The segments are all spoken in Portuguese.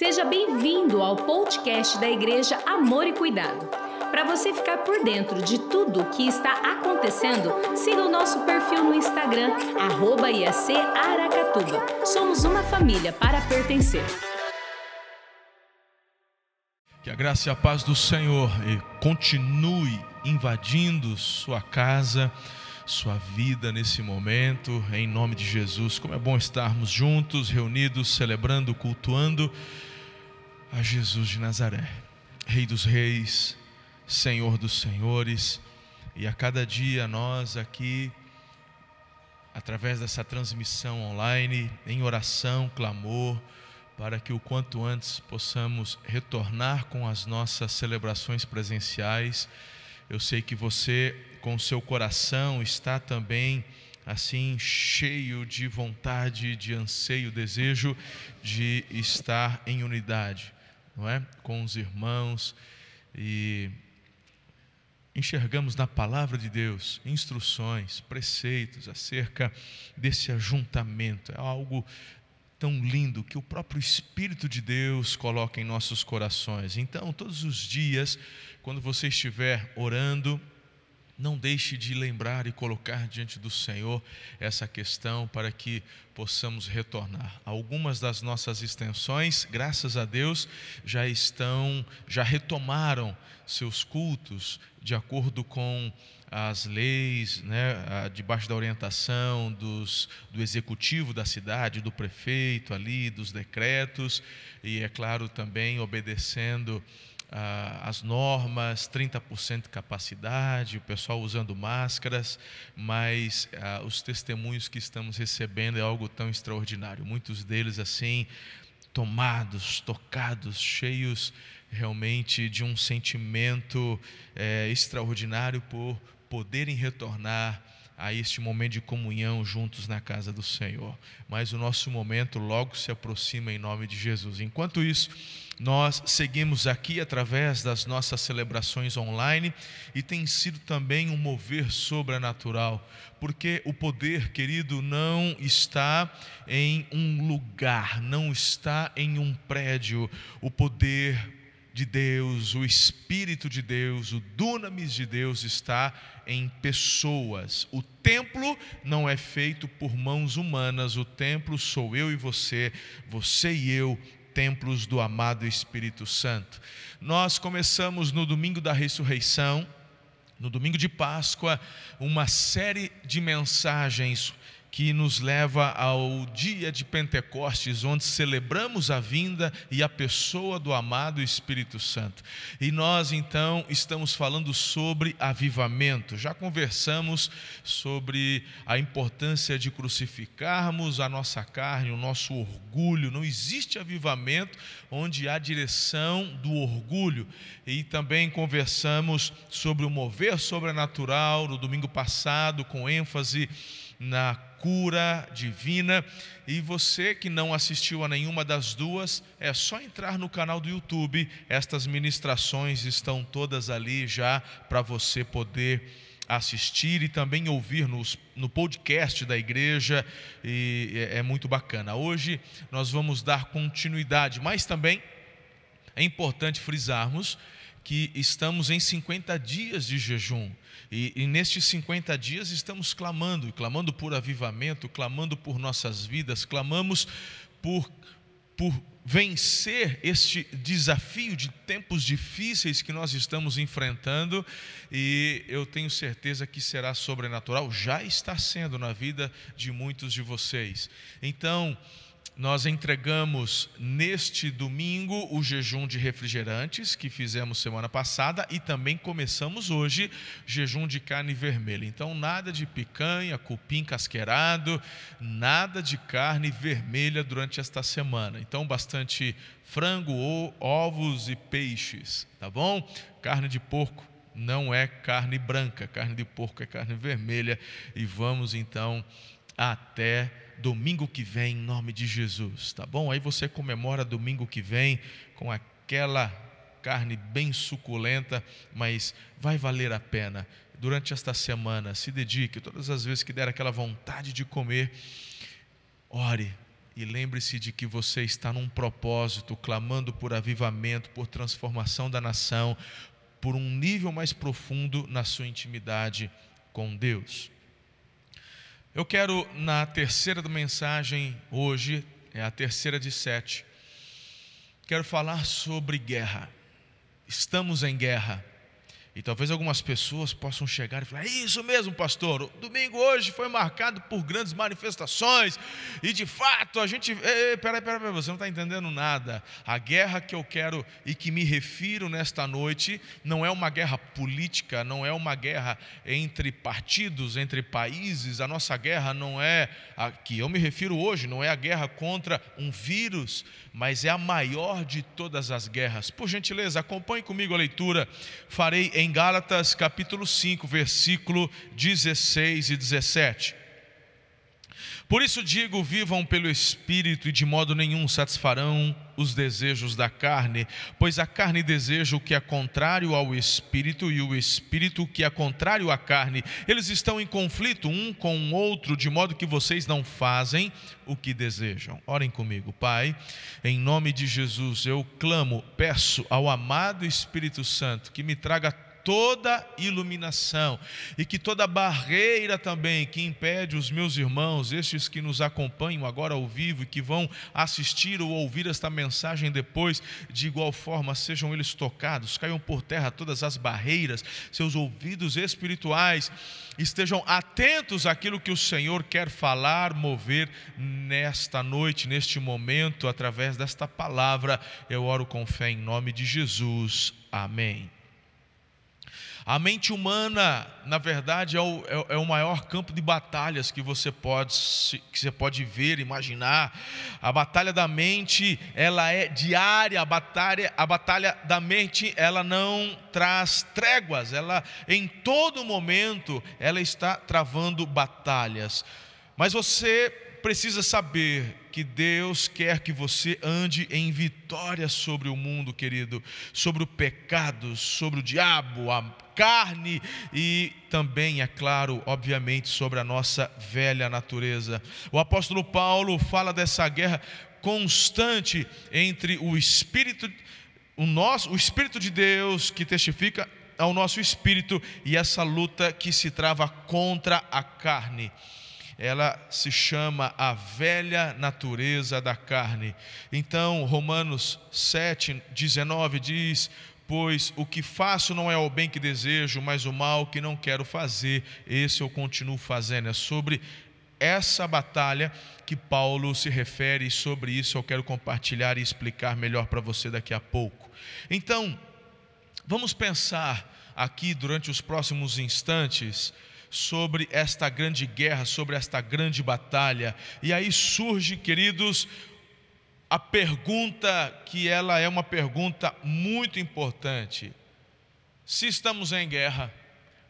Seja bem-vindo ao podcast da Igreja Amor e Cuidado. Para você ficar por dentro de tudo o que está acontecendo, siga o nosso perfil no Instagram, arroba IAC Aracatuba. Somos uma família para pertencer. Que a graça e a paz do Senhor continue invadindo sua casa, sua vida nesse momento, em nome de Jesus. Como é bom estarmos juntos, reunidos, celebrando, cultuando a Jesus de Nazaré, Rei dos Reis, Senhor dos Senhores, e a cada dia nós aqui, através dessa transmissão online, em oração, clamor, para que o quanto antes possamos retornar com as nossas celebrações presenciais. Eu sei que você, com seu coração, está também assim cheio de vontade, de anseio, desejo de estar em unidade, não é? Com os irmãos e enxergamos na palavra de Deus instruções, preceitos acerca desse ajuntamento. É algo tão lindo que o próprio Espírito de Deus coloca em nossos corações. Então, todos os dias, quando você estiver orando, não deixe de lembrar e colocar diante do Senhor essa questão para que possamos retornar. Algumas das nossas extensões, graças a Deus, já estão, já retomaram seus cultos de acordo com as leis, né, debaixo da orientação dos, do executivo da cidade, do prefeito ali, dos decretos, e é claro também obedecendo ah, as normas, 30% de capacidade, o pessoal usando máscaras, mas ah, os testemunhos que estamos recebendo é algo tão extraordinário. Muitos deles assim, tomados, tocados, cheios realmente de um sentimento é, extraordinário por poderem retornar a este momento de comunhão juntos na casa do Senhor. Mas o nosso momento logo se aproxima em nome de Jesus. Enquanto isso, nós seguimos aqui através das nossas celebrações online e tem sido também um mover sobrenatural, porque o poder, querido, não está em um lugar, não está em um prédio. O poder de Deus, o Espírito de Deus, o dunamis de Deus está em pessoas. O templo não é feito por mãos humanas, o templo sou eu e você, você e eu, templos do amado Espírito Santo. Nós começamos no domingo da ressurreição, no domingo de Páscoa, uma série de mensagens que nos leva ao dia de Pentecostes, onde celebramos a vinda e a pessoa do amado Espírito Santo. E nós então estamos falando sobre avivamento. Já conversamos sobre a importância de crucificarmos a nossa carne, o nosso orgulho. Não existe avivamento onde há direção do orgulho. E também conversamos sobre o mover sobrenatural no domingo passado, com ênfase na cura divina. E você que não assistiu a nenhuma das duas, é só entrar no canal do YouTube. Estas ministrações estão todas ali já para você poder assistir e também ouvir nos, no podcast da igreja, e é, é muito bacana. Hoje nós vamos dar continuidade, mas também é importante frisarmos que estamos em 50 dias de jejum. E, e nestes 50 dias estamos clamando, clamando por avivamento, clamando por nossas vidas, clamamos por, por vencer este desafio de tempos difíceis que nós estamos enfrentando, e eu tenho certeza que será sobrenatural, já está sendo na vida de muitos de vocês. Então, nós entregamos neste domingo o jejum de refrigerantes que fizemos semana passada e também começamos hoje jejum de carne vermelha. Então, nada de picanha, cupim casqueirado, nada de carne vermelha durante esta semana. Então, bastante frango, ovos e peixes, tá bom? Carne de porco não é carne branca, carne de porco é carne vermelha e vamos então até domingo que vem, em nome de Jesus, tá bom? Aí você comemora domingo que vem com aquela carne bem suculenta, mas vai valer a pena. Durante esta semana, se dedique, todas as vezes que der aquela vontade de comer, ore e lembre-se de que você está num propósito, clamando por avivamento, por transformação da nação, por um nível mais profundo na sua intimidade com Deus. Eu quero, na terceira mensagem hoje, é a terceira de sete, quero falar sobre guerra. Estamos em guerra. E talvez algumas pessoas possam chegar e falar: é Isso mesmo, pastor. Domingo hoje foi marcado por grandes manifestações. E de fato a gente. Ei, peraí, peraí, peraí, você não está entendendo nada. A guerra que eu quero e que me refiro nesta noite não é uma guerra política, não é uma guerra entre partidos, entre países. A nossa guerra não é a que eu me refiro hoje, não é a guerra contra um vírus, mas é a maior de todas as guerras. Por gentileza, acompanhe comigo a leitura. Farei em Gálatas capítulo 5, versículo 16 e 17. Por isso digo: vivam pelo Espírito e de modo nenhum satisfarão os desejos da carne, pois a carne deseja o que é contrário ao Espírito e o Espírito o que é contrário à carne. Eles estão em conflito um com o outro, de modo que vocês não fazem o que desejam. Orem comigo, Pai, em nome de Jesus, eu clamo, peço ao amado Espírito Santo que me traga toda iluminação e que toda barreira também que impede os meus irmãos, estes que nos acompanham agora ao vivo e que vão assistir ou ouvir esta mensagem depois, de igual forma sejam eles tocados, caiam por terra todas as barreiras, seus ouvidos espirituais estejam atentos àquilo que o Senhor quer falar, mover nesta noite, neste momento, através desta palavra. Eu oro com fé em nome de Jesus. Amém. A mente humana, na verdade, é o, é, é o maior campo de batalhas que você pode, que você pode ver, imaginar. A batalha da mente, ela é diária. A batalha, a batalha da mente, ela não traz tréguas. Ela, em todo momento, ela está travando batalhas. Mas você precisa saber que Deus quer que você ande em vitória sobre o mundo, querido, sobre o pecado, sobre o diabo, a carne e também, é claro, obviamente, sobre a nossa velha natureza. O apóstolo Paulo fala dessa guerra constante entre o espírito o nosso, o espírito de Deus que testifica ao nosso espírito e essa luta que se trava contra a carne ela se chama a velha natureza da carne. Então, Romanos 7, 19 diz: Pois o que faço não é o bem que desejo, mas o mal que não quero fazer, esse eu continuo fazendo. É sobre essa batalha que Paulo se refere, e sobre isso eu quero compartilhar e explicar melhor para você daqui a pouco. Então, vamos pensar aqui durante os próximos instantes sobre esta grande guerra, sobre esta grande batalha. E aí surge, queridos, a pergunta que ela é uma pergunta muito importante. Se estamos em guerra,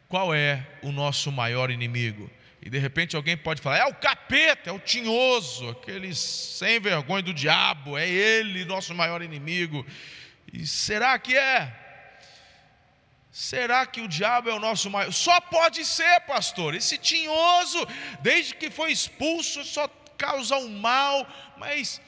qual é o nosso maior inimigo? E de repente alguém pode falar: é o capeta, é o tinhoso, aquele sem vergonha do diabo, é ele nosso maior inimigo. E será que é? Será que o diabo é o nosso maior? Só pode ser, pastor. Esse tinhoso, desde que foi expulso, só causa o mal. Mas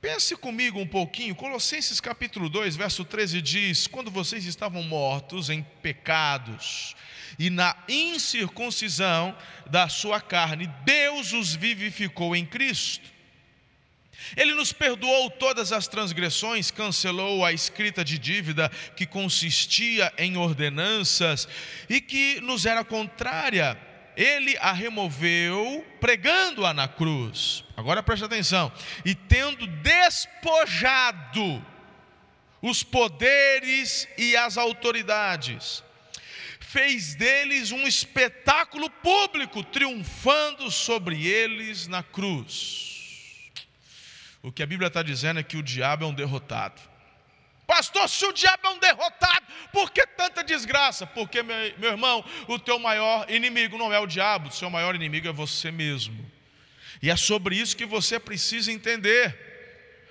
pense comigo um pouquinho. Colossenses capítulo 2, verso 13 diz: Quando vocês estavam mortos em pecados e na incircuncisão da sua carne, Deus os vivificou em Cristo ele nos perdoou todas as transgressões, cancelou a escrita de dívida que consistia em ordenanças e que nos era contrária. Ele a removeu, pregando-a na cruz. Agora preste atenção. E tendo despojado os poderes e as autoridades, fez deles um espetáculo público, triunfando sobre eles na cruz. O que a Bíblia está dizendo é que o diabo é um derrotado. Pastor, se o diabo é um derrotado, por que tanta desgraça? Porque, meu, irmão, o teu maior inimigo não é o diabo, o seu maior inimigo é você mesmo. E é sobre isso que você precisa entender.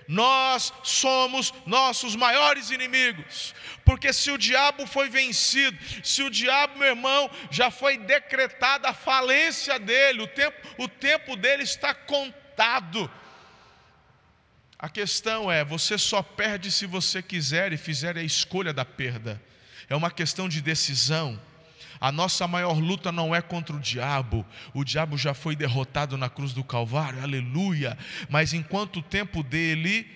Nós somos nossos maiores inimigos, porque se o diabo foi vencido, se o diabo, meu irmão, já foi decretada a falência dele, o tempo, o tempo dele está contado. A questão é: você só perde se você quiser e fizer a escolha da perda. É uma questão de decisão. A nossa maior luta não é contra o diabo, o diabo já foi derrotado na cruz do Calvário, aleluia. Mas enquanto o tempo dele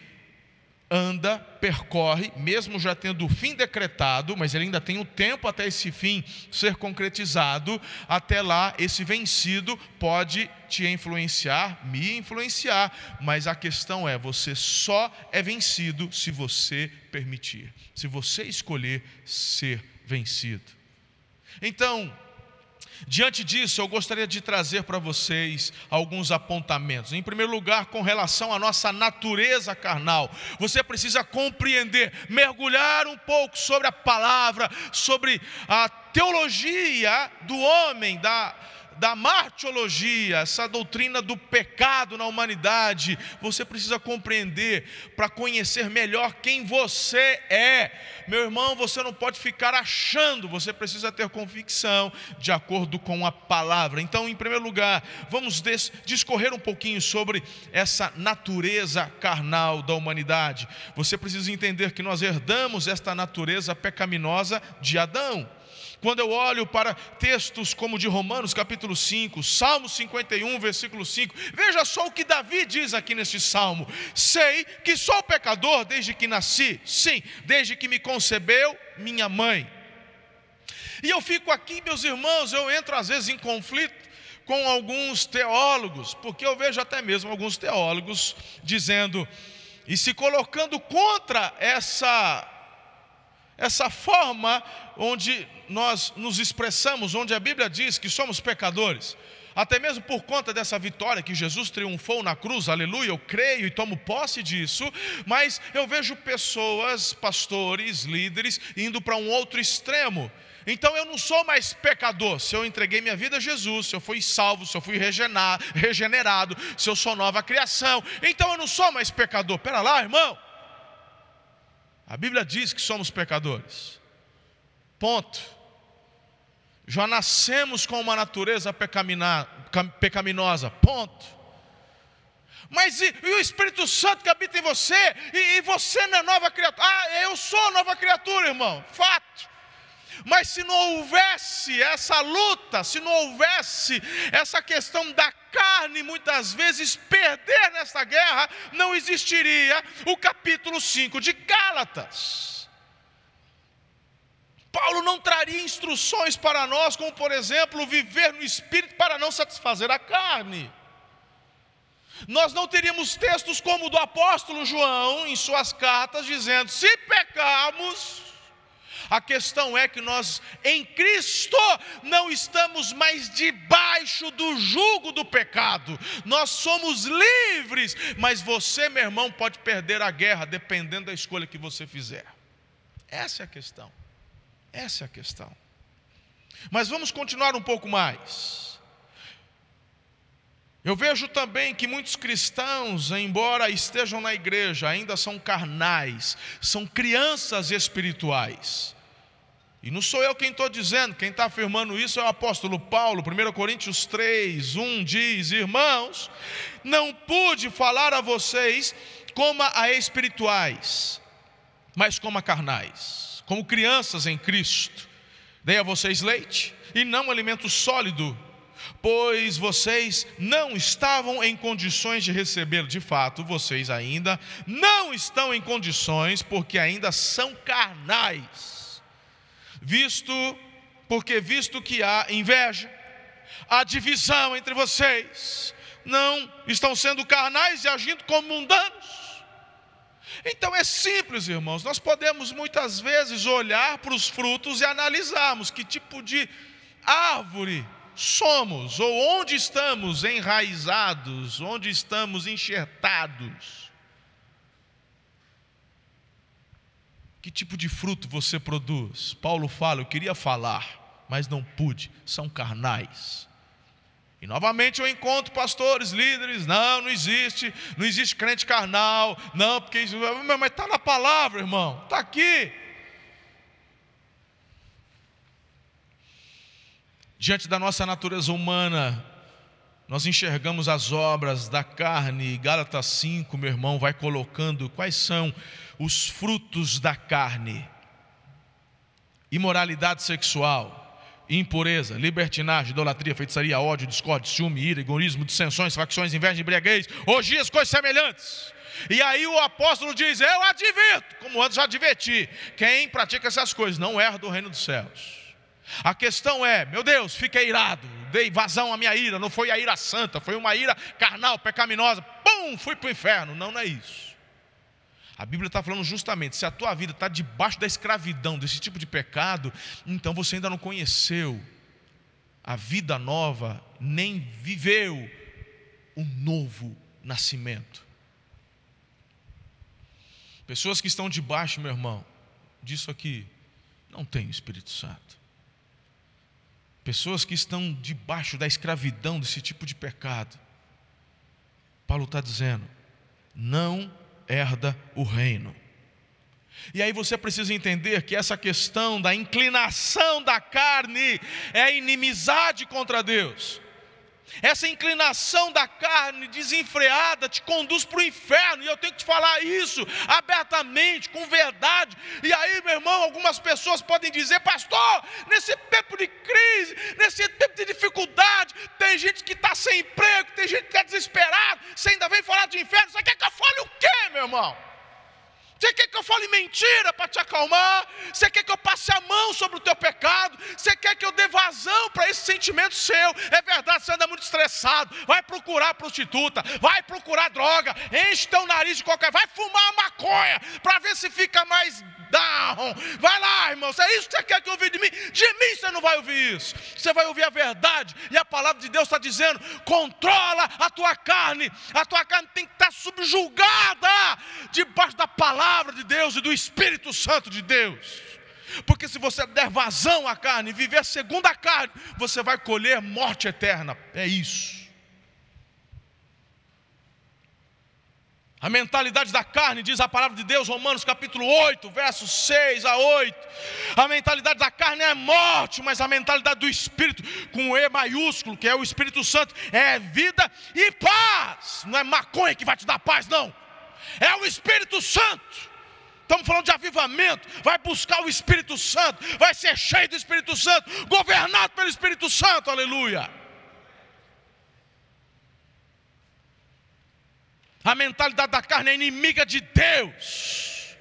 anda, percorre, mesmo já tendo o fim decretado, mas ele ainda tem o tempo até esse fim ser concretizado, até lá esse vencido pode te influenciar, me influenciar, mas a questão é: você só é vencido se você permitir, se você escolher ser vencido. Então, Diante disso, eu gostaria de trazer para vocês alguns apontamentos. Em primeiro lugar, com relação à nossa natureza carnal, você precisa compreender, mergulhar um pouco sobre a palavra, sobre a teologia do homem, da, da martiologia, essa doutrina do pecado na humanidade, você precisa compreender para conhecer melhor quem você é. Meu irmão, você não pode ficar achando, você precisa ter convicção de acordo com a palavra. Então, em primeiro lugar, vamos discorrer um pouquinho sobre essa natureza carnal da humanidade. Você precisa entender que nós herdamos esta natureza pecaminosa de Adão. Quando eu olho para textos como de Romanos capítulo 5, Salmo 51, versículo 5, veja só o que Davi diz aqui neste salmo: Sei que sou pecador desde que nasci, sim, desde que me concebeu minha mãe. E eu fico aqui, meus irmãos, eu entro às vezes em conflito com alguns teólogos, porque eu vejo até mesmo alguns teólogos dizendo e se colocando contra essa essa forma onde nós nos expressamos, onde a Bíblia diz que somos pecadores, até mesmo por conta dessa vitória que Jesus triunfou na cruz, aleluia, eu creio e tomo posse disso, mas eu vejo pessoas, pastores, líderes, indo para um outro extremo. Então eu não sou mais pecador, se eu entreguei minha vida a Jesus, se eu fui salvo, se eu fui regenerado, se eu sou nova criação, então eu não sou mais pecador. Pera lá, irmão. A Bíblia diz que somos pecadores. Ponto. Já nascemos com uma natureza pecaminosa. Ponto. Mas e, e, o Espírito Santo que habita em você? E, e você não é nova criatura? Ah, eu sou nova criatura, irmão. Fato. Mas se não houvesse essa luta, se não houvesse essa questão da carne, muitas vezes perder nessa guerra, não existiria o capítulo 5 de Gálatas. Paulo não traria instruções para nós, como por exemplo, viver no espírito para não satisfazer a carne. Nós não teríamos textos como o do apóstolo João em suas cartas, dizendo: se pecarmos, a questão é que nós, em Cristo, não estamos mais debaixo do jugo do pecado, nós somos livres, mas você, meu irmão, pode perder a guerra dependendo da escolha que você fizer. Essa é a questão. Essa é a questão. Mas vamos continuar um pouco mais. Eu vejo também que muitos cristãos, embora estejam na igreja, ainda são carnais, são crianças espirituais. E não sou eu quem estou dizendo, quem está afirmando isso é o apóstolo Paulo, 1 Coríntios 3, 1 diz: Irmãos, não pude falar a vocês como a espirituais, mas como a carnais, como crianças em Cristo. Dei a vocês leite e não alimento sólido, pois vocês não estavam em condições de receber, de fato, vocês ainda não estão em condições, porque ainda são carnais visto porque visto que há inveja, há divisão entre vocês, não estão sendo carnais e agindo como mundanos. Então é simples, irmãos. Nós podemos muitas vezes olhar para os frutos e analisarmos que tipo de árvore somos, ou onde estamos enraizados, onde estamos enxertados. Que tipo de fruto você produz? Paulo fala: Eu queria falar, mas não pude, são carnais. E novamente eu encontro pastores, líderes, não, não existe, não existe crente carnal, não, porque isso, mas está na palavra, irmão, está aqui. Diante da nossa natureza humana, nós enxergamos as obras da carne, Gálatas 5, meu irmão, vai colocando quais são os frutos da carne: imoralidade sexual, impureza, libertinagem, idolatria, feitiçaria, ódio, discórdia, ciúme, ira, egoísmo, dissensões, facções, inveja, embriaguez, orgias, coisas semelhantes. E aí o apóstolo diz: Eu advirto, como antes já adverti, quem pratica essas coisas não erra do reino dos céus. A questão é, meu Deus, fiquei irado, dei vazão à minha ira, não foi a ira santa, foi uma ira carnal, pecaminosa, pum, fui para o inferno. Não, não é isso. A Bíblia está falando justamente: se a tua vida está debaixo da escravidão, desse tipo de pecado, então você ainda não conheceu a vida nova, nem viveu o novo nascimento. Pessoas que estão debaixo, meu irmão, disso aqui, não tem o Espírito Santo. Pessoas que estão debaixo da escravidão desse tipo de pecado. Paulo está dizendo: não herda o reino. E aí você precisa entender que essa questão da inclinação da carne é inimizade contra Deus. Essa inclinação da carne desenfreada te conduz para o inferno, e eu tenho que te falar isso abertamente, com verdade. E aí, meu irmão, algumas pessoas podem dizer, pastor, nesse tempo de crise, nesse tempo de dificuldade, tem gente que está sem emprego, tem gente que está desesperado, você ainda vem falar de inferno, você quer que eu fale o quê, meu irmão? Você quer que eu fale mentira para te acalmar? Você quer que eu passe a mão sobre o teu pecado? Você quer que eu dê vazão para esse sentimento seu? É verdade, você anda muito estressado. Vai procurar prostituta, vai procurar droga, enche teu nariz de qualquer, vai fumar maconha para ver se fica mais down. Vai lá, irmão, se é isso que você quer que ouvir de mim, de mim você não vai ouvir isso. Você vai ouvir a verdade, e a palavra de Deus está dizendo: controla a tua carne, a tua carne tem que estar subjugada debaixo da palavra de Deus e do Espírito Santo de Deus. Porque se você der vazão à carne e viver segundo a carne, você vai colher morte eterna. É isso. A mentalidade da carne, diz a palavra de Deus, Romanos capítulo 8, versos 6 a 8. A mentalidade da carne é morte, mas a mentalidade do Espírito, com E maiúsculo, que é o Espírito Santo, é vida e paz. Não é maconha que vai te dar paz, não. É o Espírito Santo. Estamos falando de avivamento. Vai buscar o Espírito Santo, vai ser cheio do Espírito Santo, governado pelo Espírito Santo, aleluia. A mentalidade da carne é inimiga de Deus,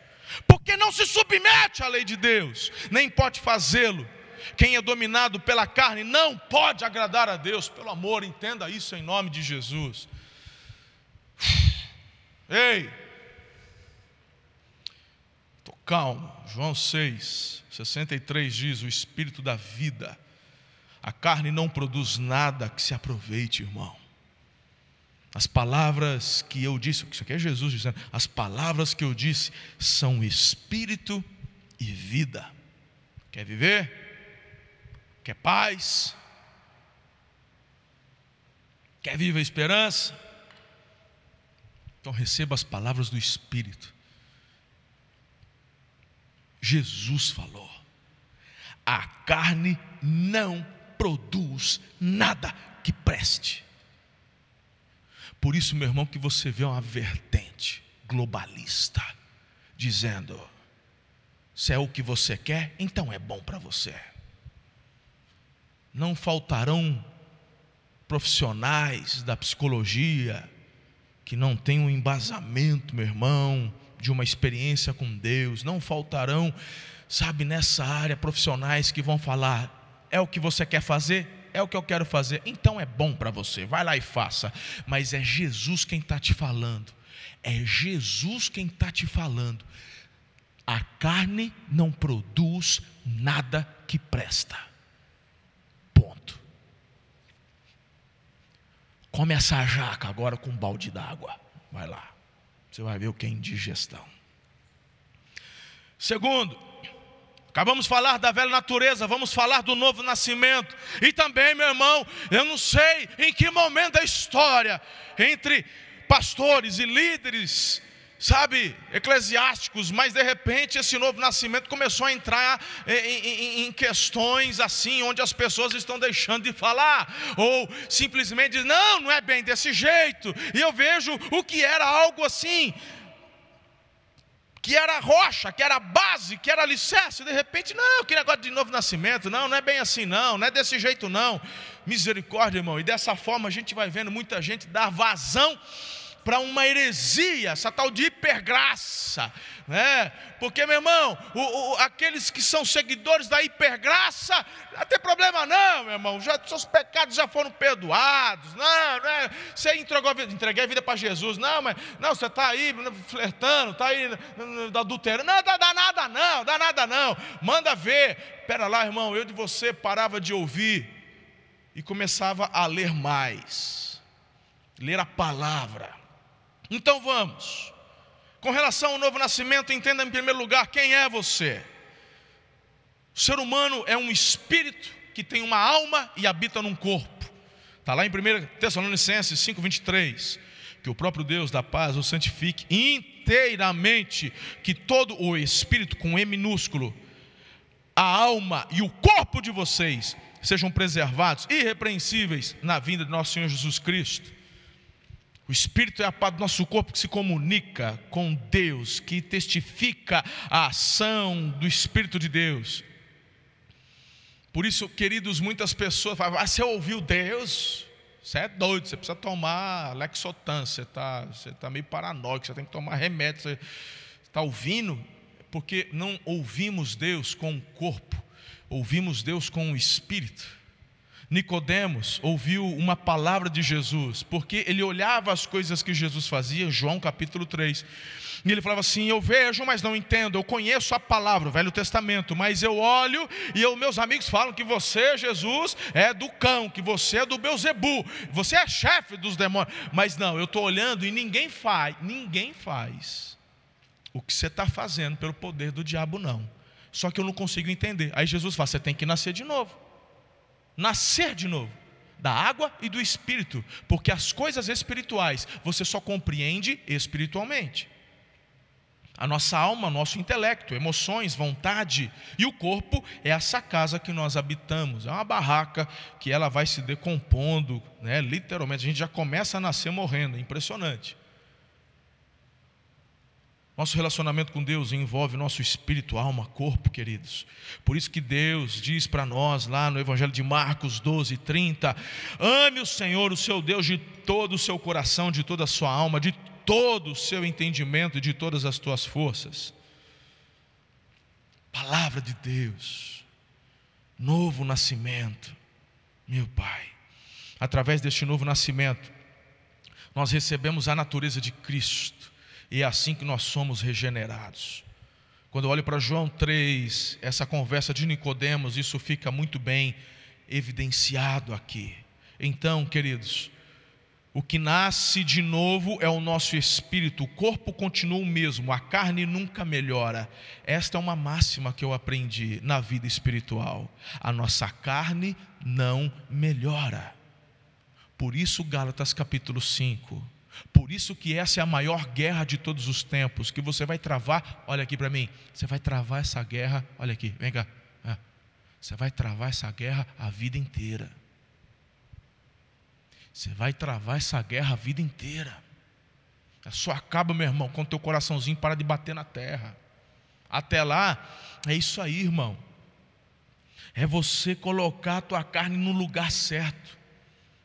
porque não se submete à lei de Deus, nem pode fazê-lo. Quem é dominado pela carne não pode agradar a Deus, pelo amor, entenda isso em nome de Jesus. Ei, estou calmo. João 6, 63 diz: O Espírito da vida, a carne não produz nada que se aproveite, irmão. As palavras que eu disse, isso aqui é Jesus dizendo, as palavras que eu disse são espírito e vida. Quer viver? Quer paz? Quer viver a esperança? Então receba as palavras do Espírito. Jesus falou: a carne não produz nada que preste. Por isso, meu irmão, que você vê uma vertente globalista, dizendo: se é o que você quer, então é bom para você. Não faltarão profissionais da psicologia que não tenham um embasamento, meu irmão, de uma experiência com Deus. Não faltarão, sabe, nessa área profissionais que vão falar: é o que você quer fazer? É o que eu quero fazer, então é bom para você, vai lá e faça. Mas é Jesus quem está te falando, é Jesus quem está te falando. A carne não produz nada que presta. Ponto. Come essa jaca agora com um balde d'água. Vai lá. Você vai ver o que é indigestão. Segundo, Acabamos de falar da velha natureza, vamos falar do novo nascimento. E também, meu irmão, eu não sei em que momento da história, entre pastores e líderes, sabe, eclesiásticos, mas de repente esse novo nascimento começou a entrar em, em, em, questões assim, onde as pessoas estão deixando de falar, ou simplesmente dizem, não, não é bem desse jeito, e eu vejo o que era algo assim, que era rocha, que era base, que era alicerce, de repente, não, que negócio de novo nascimento, não, não é bem assim, não, não é desse jeito, não. Misericórdia, irmão, e dessa forma a gente vai vendo muita gente dar vazão para uma heresia, essa tal de hipergraça, né? Porque, meu irmão, o, o, aqueles que são seguidores da hipergraça, não tem problema não, meu irmão, já, seus pecados já foram perdoados, não, não é, você entregou a vida, entreguei a vida para Jesus, não, mas, não, você está aí flertando, está aí adulterando, não, dá, dá nada não, dá nada não, manda ver, pera lá, irmão, eu de você parava de ouvir e começava a ler mais, ler a palavra, então vamos. Com relação ao novo nascimento, entenda em primeiro lugar quem é você. O ser humano é um espírito que tem uma alma e habita num corpo. Está lá em 1 Tessalonicenses 5,23. Que o próprio Deus da paz o santifique inteiramente, que todo o espírito com E minúsculo, a alma e o corpo de vocês sejam preservados, irrepreensíveis na vinda de nosso Senhor Jesus Cristo. O Espírito é a parte do nosso corpo que se comunica com Deus, que testifica a ação do Espírito de Deus. Por isso, queridos, muitas pessoas falam: ah, você ouviu Deus? Você é doido, você precisa tomar Lexotan, você está você tá meio paranoico, você tem que tomar remédio, você está ouvindo? Porque não ouvimos Deus com o corpo, ouvimos Deus com o Espírito. Nicodemos ouviu uma palavra de Jesus, porque ele olhava as coisas que Jesus fazia, João capítulo 3. E ele falava assim: Eu vejo, mas não entendo. Eu conheço a palavra, o Velho Testamento, mas eu olho e eu, meus amigos falam que você, Jesus, é do cão, que você é do Beuzebu, você é chefe dos demônios. Mas não, eu estou olhando e ninguém faz, ninguém faz o que você está fazendo pelo poder do diabo, não. Só que eu não consigo entender. Aí Jesus fala: Você tem que nascer de novo nascer de novo, da água e do espírito, porque as coisas espirituais você só compreende espiritualmente. A nossa alma, nosso intelecto, emoções, vontade e o corpo é essa casa que nós habitamos. É uma barraca que ela vai se decompondo, né? literalmente. A gente já começa a nascer morrendo, é impressionante. Nosso relacionamento com Deus envolve nosso espírito, alma, corpo, queridos. Por isso que Deus diz para nós lá no Evangelho de Marcos 12, 30: ame o Senhor, o seu Deus, de todo o seu coração, de toda a sua alma, de todo o seu entendimento e de todas as tuas forças. Palavra de Deus, novo nascimento, meu Pai. Através deste novo nascimento, nós recebemos a natureza de Cristo e é assim que nós somos regenerados. Quando eu olho para João 3, essa conversa de Nicodemos, isso fica muito bem evidenciado aqui. Então, queridos, o que nasce de novo é o nosso espírito, o corpo continua o mesmo, a carne nunca melhora. Esta é uma máxima que eu aprendi na vida espiritual. A nossa carne não melhora. Por isso, Gálatas capítulo 5 por isso que essa é a maior guerra de todos os tempos, que você vai travar, olha aqui para mim, você vai travar essa guerra, olha aqui, vem cá. É. Você vai travar essa guerra a vida inteira. Você vai travar essa guerra a vida inteira. Só acaba, meu irmão, quando teu coraçãozinho para de bater na terra. Até lá, é isso aí, irmão. É você colocar a tua carne no lugar certo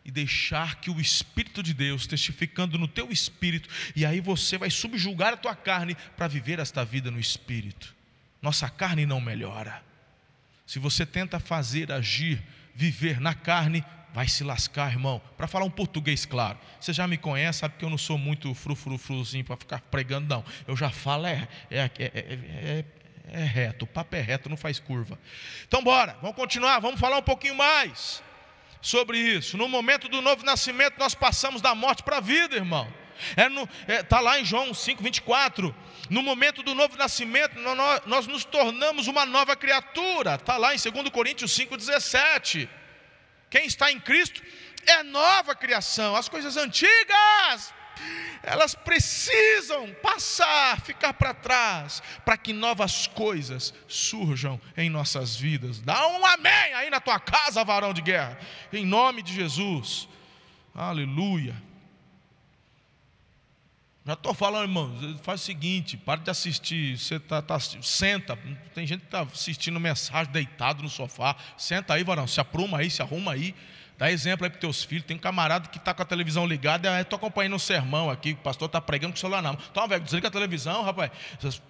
e deixar que o Espírito de Deus, testificando no teu espírito, e aí você vai subjugar a tua carne para viver esta vida no espírito. Nossa carne não melhora. Se você tenta fazer, agir, viver na carne, vai se lascar, irmão. Para falar um português claro, você já me conhece, sabe que eu não sou muito frufrufruzinho para ficar pregando, não. Eu já falo, é, é, é, é, é reto, o papo é reto, não faz curva. Então, bora, vamos continuar, vamos falar um pouquinho mais sobre isso. No momento do novo nascimento, nós passamos da morte para a vida, irmão. Está é é, tá lá em João 5, 24. No momento do novo nascimento, nós, nós nos tornamos uma nova criatura. Está lá em 2 Coríntios 5, 17. Quem está em Cristo é nova criação. As coisas antigas elas precisam passar, ficar para trás, para que novas coisas surjam em nossas vidas. Dá um amém aí na tua casa, varão de guerra, em nome de Jesus. Aleluia. Já estou falando, irmão, faz o seguinte, para de assistir, você tá, tá, senta, tem gente que está assistindo mensagem deitado no sofá, senta aí, varão, se apruma aí, se arruma aí, Dá exemplo aí para teus filhos. Tem um camarada que está com a televisão ligada, estou acompanhando um sermão aqui, o pastor está pregando com o celular na mão. Então, velho, desliga a televisão, rapaz.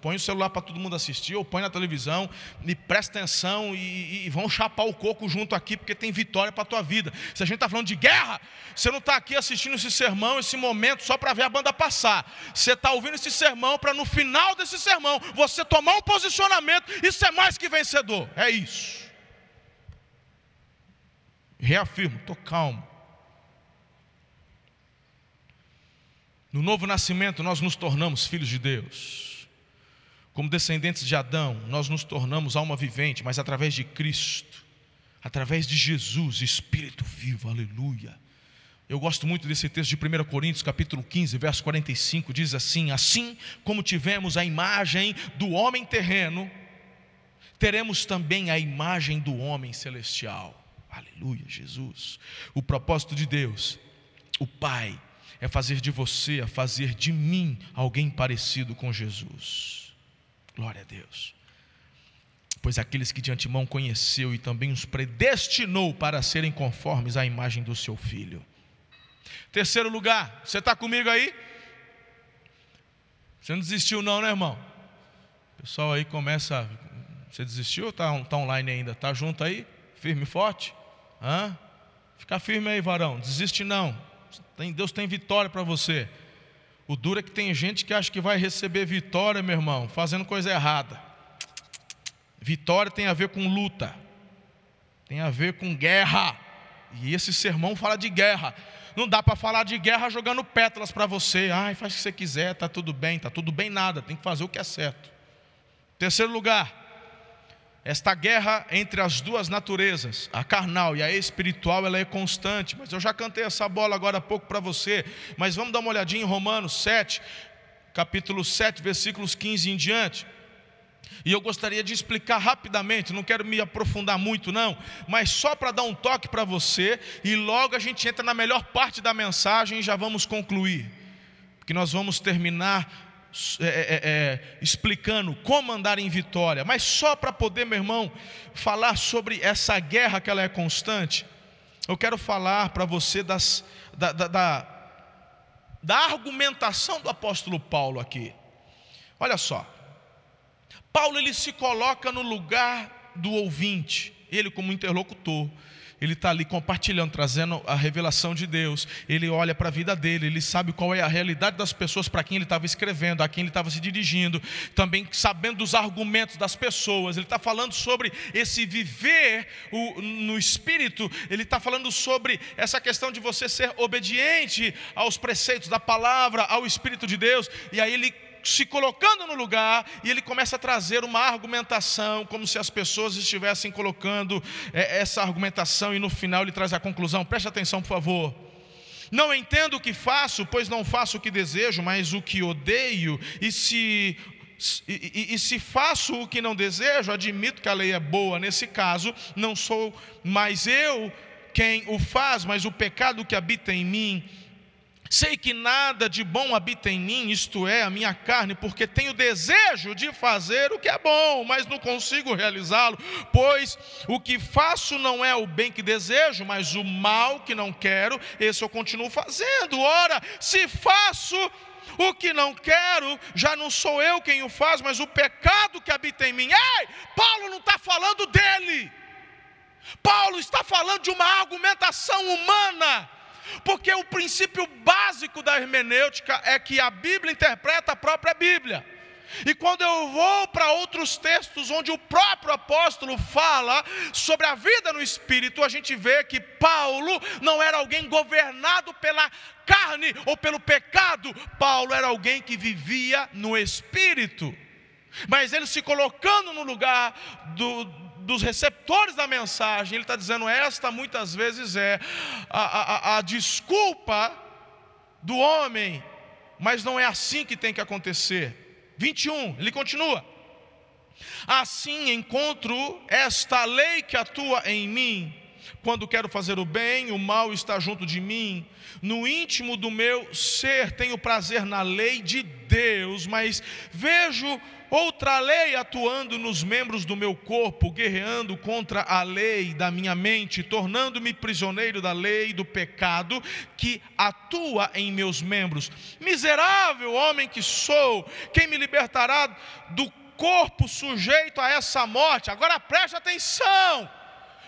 põe o celular para todo mundo assistir, ou põe na televisão, e presta atenção e, e vão chapar o coco junto aqui, porque tem vitória para a tua vida. Se a gente está falando de guerra, você não está aqui assistindo esse sermão, esse momento, só para ver a banda passar. Você está ouvindo esse sermão para no final desse sermão você tomar um posicionamento e ser mais que vencedor. É isso. Reafirmo, estou calmo. No novo nascimento, nós nos tornamos filhos de Deus. Como descendentes de Adão, nós nos tornamos alma vivente, mas através de Cristo, através de Jesus, Espírito vivo, aleluia. Eu gosto muito desse texto de 1 Coríntios, capítulo 15, verso 45, diz assim: Assim como tivemos a imagem do homem terreno, teremos também a imagem do homem celestial. Aleluia, Jesus. O propósito de Deus, o Pai, é fazer de você, é fazer de mim alguém parecido com Jesus. Glória a Deus. Pois aqueles que de antemão conheceu e também os predestinou para serem conformes à imagem do seu filho. Terceiro lugar, você está comigo aí? Você não desistiu, não, né, irmão? O pessoal aí começa. Você desistiu ou está tá online ainda? Está junto aí? Firme e forte? Hã? Fica firme aí, varão. Desiste não. Deus tem vitória para você. O duro é que tem gente que acha que vai receber vitória, meu irmão, fazendo coisa errada. Vitória tem a ver com luta, tem a ver com guerra. E esse sermão fala de guerra. Não dá para falar de guerra jogando pétalas para você. Ai, faz o que você quiser, tá tudo bem, tá tudo bem nada. Tem que fazer o que é certo. Terceiro lugar, esta guerra entre as duas naturezas, a carnal e a espiritual, ela é constante. Mas eu já cantei essa bola agora há pouco para você. Mas vamos dar uma olhadinha em Romanos 7, capítulo 7, versículos 15 em diante. E eu gostaria de explicar rapidamente, não quero me aprofundar muito, não, mas só para dar um toque para você, e logo a gente entra na melhor parte da mensagem e já vamos concluir. Porque nós vamos terminar é, é, é, explicando como andar em vitória, mas só para poder, meu irmão, falar sobre essa guerra que ela é constante, eu quero falar para você das, da, da, da, da argumentação do apóstolo Paulo aqui. Olha só, Paulo ele se coloca no lugar do ouvinte, ele como interlocutor ele está ali compartilhando, trazendo a revelação de Deus. Ele olha para a vida dele, ele sabe qual é a realidade das pessoas para quem ele estava escrevendo, a quem ele estava se dirigindo, também sabendo dos argumentos das pessoas. Ele está falando sobre esse viver no espírito, ele está falando sobre essa questão de você ser obediente aos preceitos da palavra, ao Espírito de Deus, e aí ele se colocando no lugar e ele começa a trazer uma argumentação, como se as pessoas estivessem colocando é, essa argumentação, e no final ele traz a conclusão. Preste atenção, por favor. Não entendo o que faço, pois não faço o que desejo, mas o que odeio, e se e, e, e, se faço o que não desejo, admito que a lei é boa. Nesse caso, não sou mais eu quem o faz, mas o pecado que habita em mim. Sei que nada de bom habita em mim, isto é, a minha carne, porque tenho desejo de fazer o que é bom, mas não consigo realizá-lo, pois o que faço não é o bem que desejo, mas o mal que não quero, esse eu continuo fazendo. Ora, se faço o que não quero, já não sou eu quem o faz, mas o pecado que habita em mim. Ei, Paulo não está falando dele, Paulo está falando de uma argumentação humana porque o princípio básico da hermenêutica é que a Bíblia interpreta a própria Bíblia. E quando eu vou para outros textos onde o próprio apóstolo fala sobre a vida no espírito, a gente vê que Paulo não era alguém governado pela carne ou pelo pecado, Paulo era alguém que vivia no espírito. Mas ele se colocando no lugar do, dos receptores da mensagem, ele está dizendo: esta muitas vezes é a, a, a desculpa do homem mas não é assim que tem que acontecer. 21, ele continua. Assim encontro esta lei que atua em mim. Quando quero fazer o bem, o mal está junto de mim. No íntimo do meu ser tenho prazer na lei de Deus, mas vejo outra lei atuando nos membros do meu corpo, guerreando contra a lei da minha mente, tornando-me prisioneiro da lei do pecado que atua em meus membros. Miserável homem que sou, quem me libertará do corpo sujeito a essa morte. Agora preste atenção.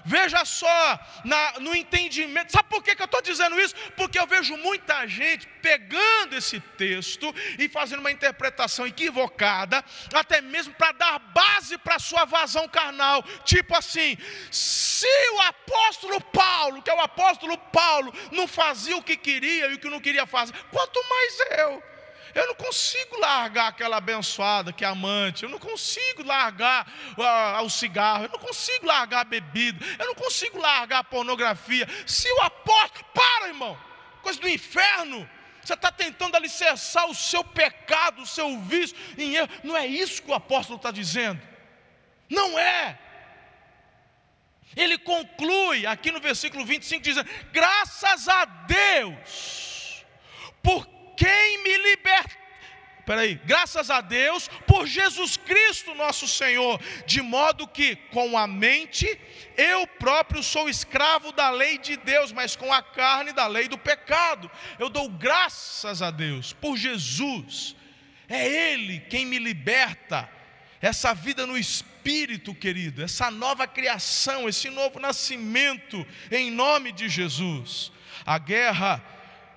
Veja só, na, no entendimento, sabe por que, que eu estou dizendo isso? Porque eu vejo muita gente pegando esse texto e fazendo uma interpretação equivocada, até mesmo para dar base para a sua vazão carnal. Tipo assim: se o apóstolo Paulo, que é o apóstolo Paulo, não fazia o que queria e o que não queria fazer, quanto mais eu. Eu não consigo largar aquela abençoada que é amante, eu não consigo largar uh, o cigarro, eu não consigo largar a bebida, eu não consigo largar a pornografia. Se o apóstolo, para irmão, coisa do inferno, você está tentando alicerçar o seu pecado, o seu vício em erro, não é isso que o apóstolo está dizendo, não é. Ele conclui aqui no versículo 25, dizendo: graças a Deus, por quem me libertou. Peraí, graças a Deus por Jesus Cristo nosso Senhor, de modo que com a mente eu próprio sou escravo da lei de Deus, mas com a carne da lei do pecado. Eu dou graças a Deus por Jesus, é Ele quem me liberta. Essa vida no Espírito, querido, essa nova criação, esse novo nascimento, em nome de Jesus. A guerra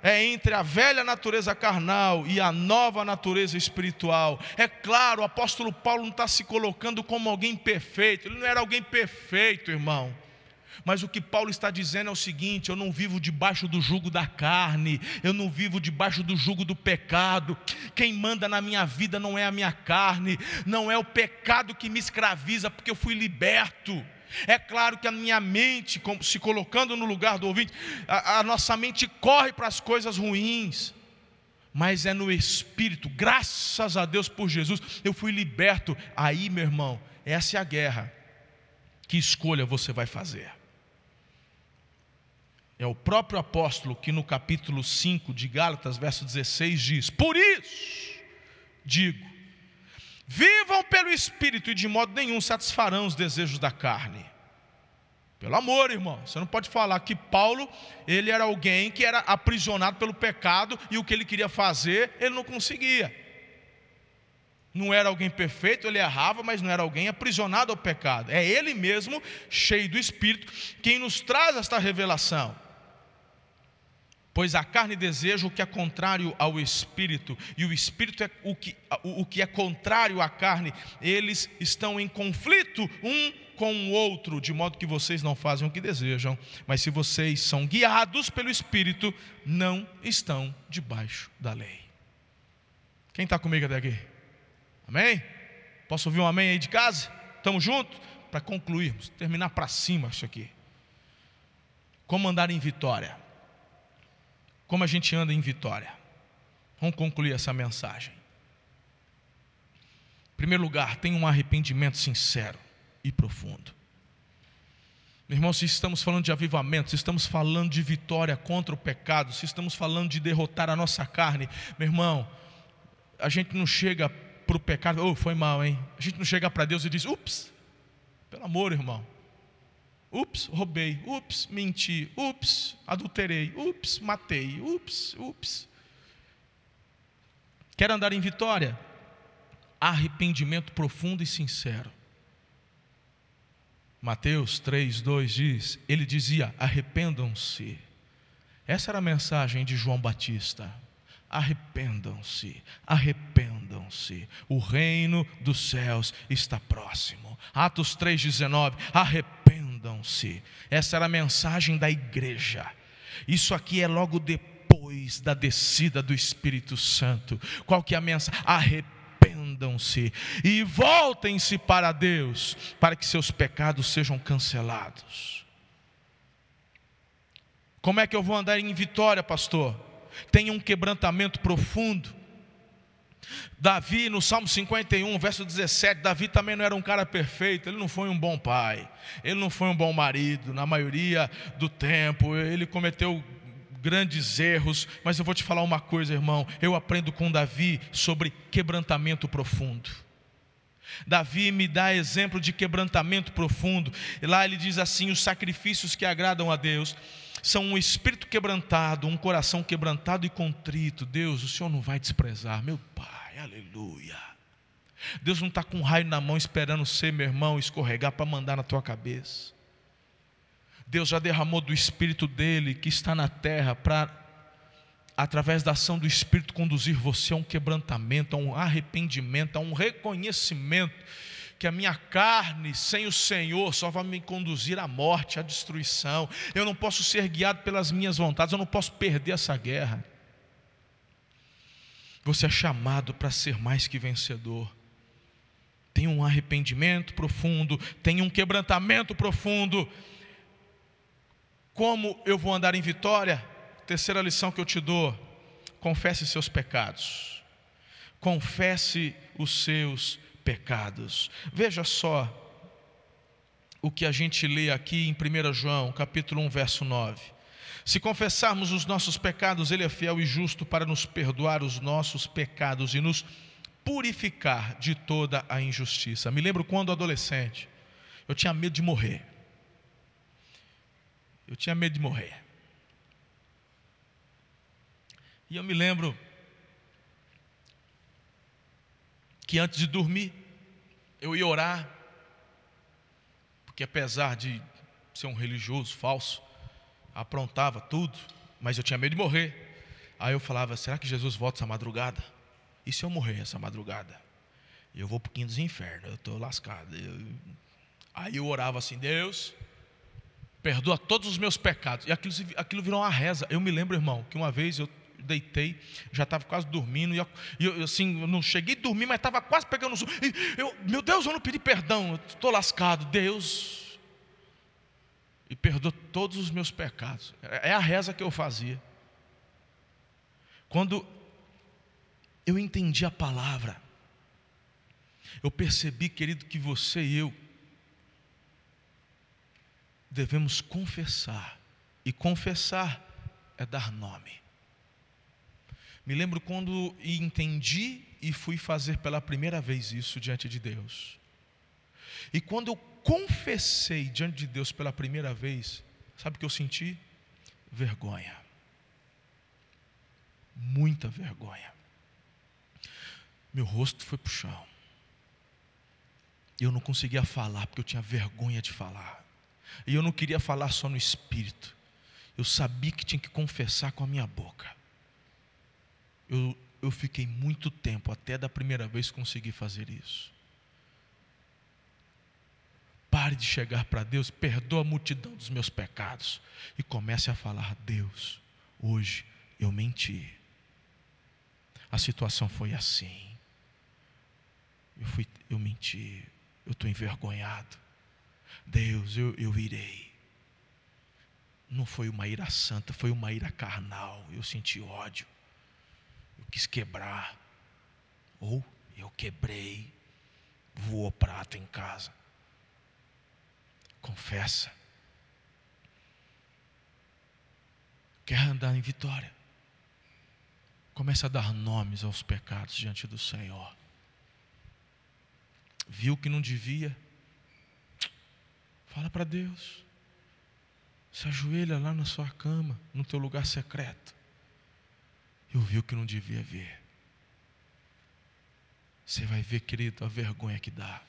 é entre a velha natureza carnal e a nova natureza espiritual. É claro, o apóstolo Paulo não está se colocando como alguém perfeito, ele não era alguém perfeito, irmão. Mas o que Paulo está dizendo é o seguinte: eu não vivo debaixo do jugo da carne, eu não vivo debaixo do jugo do pecado. Quem manda na minha vida não é a minha carne, não é o pecado que me escraviza, porque eu fui liberto. É claro que a minha mente, se colocando no lugar do ouvinte, a, a nossa mente corre para as coisas ruins, mas é no Espírito, graças a Deus por Jesus, eu fui liberto. Aí, meu irmão, essa é a guerra. Que escolha você vai fazer? É o próprio apóstolo que no capítulo 5 de Gálatas, verso 16, diz: Por isso digo, Vivam pelo Espírito e de modo nenhum satisfarão os desejos da carne. Pelo amor, irmão. Você não pode falar que Paulo, ele era alguém que era aprisionado pelo pecado e o que ele queria fazer, ele não conseguia. Não era alguém perfeito, ele errava, mas não era alguém aprisionado ao pecado. É ele mesmo, cheio do Espírito, quem nos traz esta revelação. Pois a carne deseja o que é contrário ao espírito, e o espírito é o que, o, que é contrário à carne, eles estão em conflito um com o outro, de modo que vocês não fazem o que desejam, mas se vocês são guiados pelo espírito, não estão debaixo da lei. Quem está comigo até aqui? Amém? Posso ouvir um amém aí de casa? Estamos juntos? Para concluirmos, terminar para cima isso aqui. Como andar em vitória? Como a gente anda em vitória. Vamos concluir essa mensagem. Em primeiro lugar, tem um arrependimento sincero e profundo. Meu irmão, se estamos falando de avivamento, se estamos falando de vitória contra o pecado, se estamos falando de derrotar a nossa carne, meu irmão, a gente não chega para o pecado, oh, foi mal, hein? A gente não chega para Deus e diz, ups, pelo amor, irmão, Ups, roubei. Ups, menti. Ups, adulterei. Ups, matei. Ups, ups. Quer andar em vitória? Arrependimento profundo e sincero. Mateus 3, 2 diz: Ele dizia: arrependam-se. Essa era a mensagem de João Batista. Arrependam-se, arrependam-se. O reino dos céus está próximo. Atos 3,19. Arrependam arrependam-se. Essa era a mensagem da igreja. Isso aqui é logo depois da descida do Espírito Santo. Qual que é a mensagem? Arrependam-se e voltem-se para Deus, para que seus pecados sejam cancelados. Como é que eu vou andar em vitória, pastor? Tenha um quebrantamento profundo Davi, no Salmo 51, verso 17, Davi também não era um cara perfeito, ele não foi um bom pai, ele não foi um bom marido, na maioria do tempo, ele cometeu grandes erros, mas eu vou te falar uma coisa, irmão, eu aprendo com Davi sobre quebrantamento profundo. Davi me dá exemplo de quebrantamento profundo. Lá ele diz assim: os sacrifícios que agradam a Deus são um espírito quebrantado, um coração quebrantado e contrito. Deus, o Senhor não vai desprezar, meu Pai, aleluia. Deus não está com um raio na mão esperando você, meu irmão, escorregar para mandar na tua cabeça. Deus já derramou do Espírito dele que está na terra para através da ação do Espírito, conduzir você a um quebrantamento, a um arrependimento, a um reconhecimento que a minha carne sem o Senhor só vai me conduzir à morte, à destruição. Eu não posso ser guiado pelas minhas vontades, eu não posso perder essa guerra. Você é chamado para ser mais que vencedor. Tem um arrependimento profundo, tem um quebrantamento profundo. Como eu vou andar em vitória? Terceira lição que eu te dou: confesse seus pecados. Confesse os seus pecados. Veja só o que a gente lê aqui em 1 João, capítulo 1, verso 9. Se confessarmos os nossos pecados, Ele é fiel e justo para nos perdoar os nossos pecados e nos purificar de toda a injustiça. Me lembro quando adolescente, eu tinha medo de morrer. Eu tinha medo de morrer. E eu me lembro que antes de dormir, eu ia orar, porque apesar de ser um religioso falso, aprontava tudo, mas eu tinha medo de morrer. Aí eu falava: será que Jesus volta essa madrugada? E se eu morrer essa madrugada? Eu vou para o quinto dos infernos, eu estou lascado. Eu... Aí eu orava assim: Deus, perdoa todos os meus pecados. E aquilo, aquilo virou uma reza. Eu me lembro, irmão, que uma vez eu deitei, já estava quase dormindo, e eu, assim, eu não cheguei a dormir, mas estava quase pegando sono. Eu, meu Deus, eu não pedi perdão, estou lascado. Deus, e perdoa todos os meus pecados. É, é a reza que eu fazia. Quando eu entendi a palavra, eu percebi, querido, que você e eu devemos confessar, e confessar é dar nome. Me lembro quando entendi e fui fazer pela primeira vez isso diante de Deus. E quando eu confessei diante de Deus pela primeira vez, sabe o que eu senti? Vergonha. Muita vergonha. Meu rosto foi para o chão. E eu não conseguia falar, porque eu tinha vergonha de falar. E eu não queria falar só no espírito. Eu sabia que tinha que confessar com a minha boca eu, eu fiquei muito tempo, até da primeira vez conseguir fazer isso. Pare de chegar para Deus, perdoa a multidão dos meus pecados e comece a falar: Deus, hoje eu menti. A situação foi assim. Eu, fui, eu menti, eu estou envergonhado. Deus, eu, eu irei. Não foi uma ira santa, foi uma ira carnal. Eu senti ódio quis quebrar, ou eu quebrei, voou prato em casa. Confessa. Quer andar em vitória? Comece a dar nomes aos pecados diante do Senhor. Viu que não devia? Fala para Deus. Se ajoelha lá na sua cama, no teu lugar secreto eu vi o que não devia ver. Você vai ver, querido, a vergonha que dá.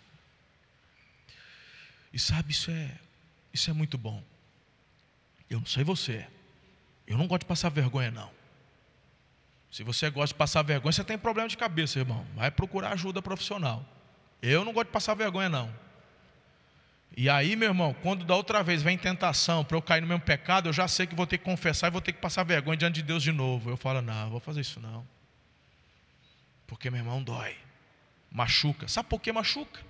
E sabe, isso é, isso é muito bom. Eu não sei você. Eu não gosto de passar vergonha, não. Se você gosta de passar vergonha, você tem problema de cabeça, irmão. Vai procurar ajuda profissional. Eu não gosto de passar vergonha, não. E aí, meu irmão, quando da outra vez vem tentação para eu cair no mesmo pecado, eu já sei que vou ter que confessar e vou ter que passar vergonha diante de Deus de novo. Eu falo, não, vou fazer isso não. Porque, meu irmão, dói. Machuca. Sabe por que machuca?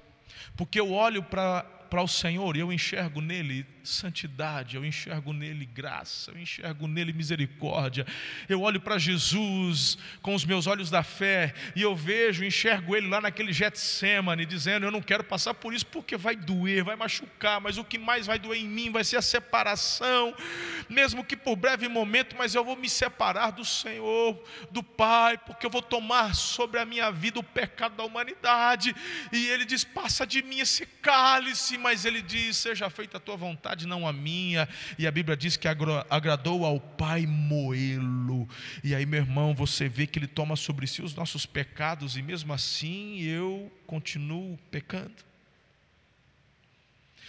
Porque eu olho para para o Senhor e eu enxergo nele santidade, eu enxergo nele graça, eu enxergo nele misericórdia. Eu olho para Jesus com os meus olhos da fé e eu vejo, enxergo ele lá naquele Getsemane, dizendo: Eu não quero passar por isso porque vai doer, vai machucar, mas o que mais vai doer em mim vai ser a separação, mesmo que por breve momento, mas eu vou me separar do Senhor, do Pai, porque eu vou tomar sobre a minha vida o pecado da humanidade. E ele diz: Passa de mim esse cálice, mas ele diz: Seja feita a tua vontade não a minha. E a Bíblia diz que agradou ao Pai moê-lo. E aí, meu irmão, você vê que ele toma sobre si os nossos pecados, e mesmo assim eu continuo pecando.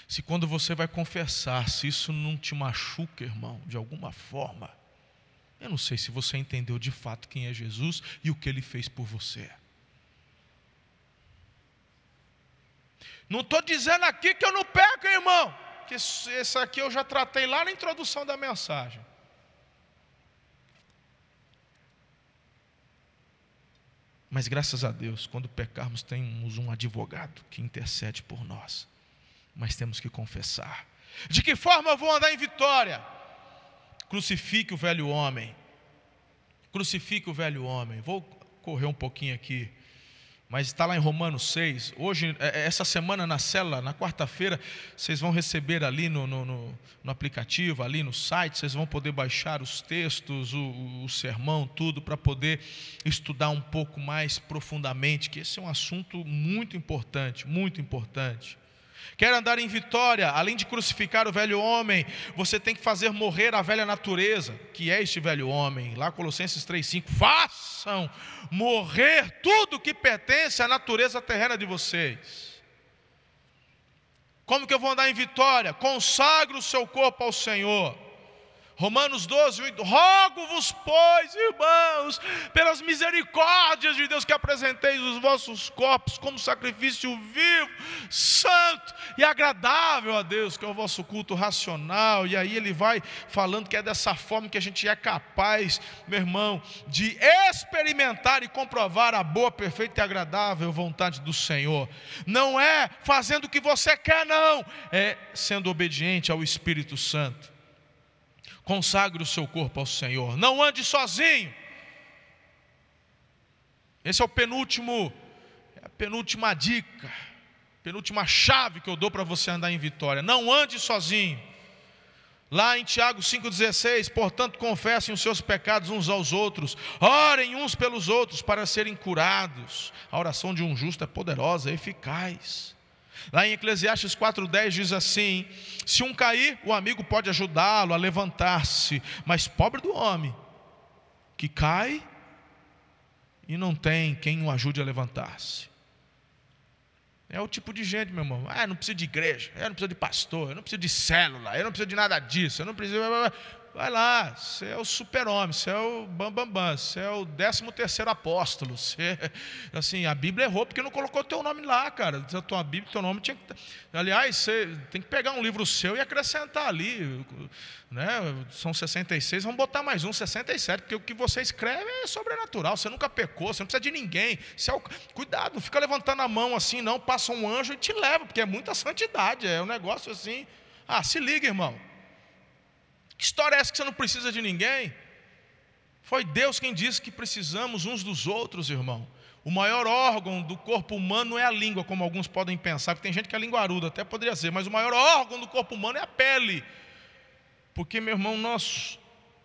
Se quando você vai confessar, se isso não te machuca, irmão, de alguma forma, eu não sei se você entendeu de fato quem é Jesus e o que ele fez por você. Não estou dizendo aqui que eu não peco, irmão que esse aqui eu já tratei lá na introdução da mensagem. Mas graças a Deus, quando pecarmos, temos um advogado que intercede por nós. Mas temos que confessar. De que forma eu vou andar em vitória? Crucifique o velho homem. Crucifique o velho homem. Vou correr um pouquinho aqui mas está lá em Romanos 6. Hoje, é, é, essa semana na cela, na quarta-feira, vocês vão receber ali no, no, no, no, aplicativo, ali no site, vocês vão poder baixar os textos, o, o sermão, tudo, para poder estudar um pouco mais profundamente, que esse é um assunto muito importante, muito importante. Quer andar em vitória, além de crucificar o velho homem, você tem que fazer morrer a velha natureza, que é este velho homem. Lá Colossenses 3:5, façam morrer tudo que pertence à natureza terrena de vocês. Como que eu vou andar em vitória? Consagre o seu corpo ao Senhor. Romanos 12, 8. Rogo-vos, pois, irmãos, pelas misericórdias de Deus, que apresenteis os vossos corpos como sacrifício vivo, santo e agradável a Deus, que é o vosso culto racional. E aí ele vai falando que é dessa forma que a gente é capaz, meu irmão, de experimentar e comprovar a boa, perfeita e agradável vontade do Senhor. Não é fazendo o que você quer, não, é sendo obediente ao Espírito Santo. Consagre o seu corpo ao Senhor. Não ande sozinho. Esse é o penúltimo, é a penúltima dica, penúltima chave que eu dou para você andar em vitória. Não ande sozinho. Lá em Tiago 5,16, portanto, confessem os seus pecados uns aos outros, orem uns pelos outros para serem curados. A oração de um justo é poderosa, é eficaz. Lá em Eclesiastes 4,10 diz assim: Se um cair, o amigo pode ajudá-lo a levantar-se, mas pobre do homem que cai e não tem quem o ajude a levantar-se. É o tipo de gente, meu irmão. Ah, não preciso de igreja, eu não preciso de pastor, eu não preciso de célula, eu não preciso de nada disso, eu não preciso. Vai lá, você é o super-homem, você é o bambambam, bam, bam, você é o décimo terceiro apóstolo. Você, assim, a Bíblia errou porque não colocou teu nome lá, cara. A tua Bíblia, teu nome tinha que. Aliás, você tem que pegar um livro seu e acrescentar ali. Né? São 66, vamos botar mais um, 67, porque o que você escreve é sobrenatural. Você nunca pecou, você não precisa de ninguém. É o... Cuidado, não fica levantando a mão assim, não. Passa um anjo e te leva, porque é muita santidade. É um negócio assim. Ah, se liga, irmão. Que história é essa que você não precisa de ninguém? Foi Deus quem disse que precisamos uns dos outros, irmão. O maior órgão do corpo humano é a língua, como alguns podem pensar, porque tem gente que é linguaruda, até poderia ser, mas o maior órgão do corpo humano é a pele. Porque, meu irmão, nós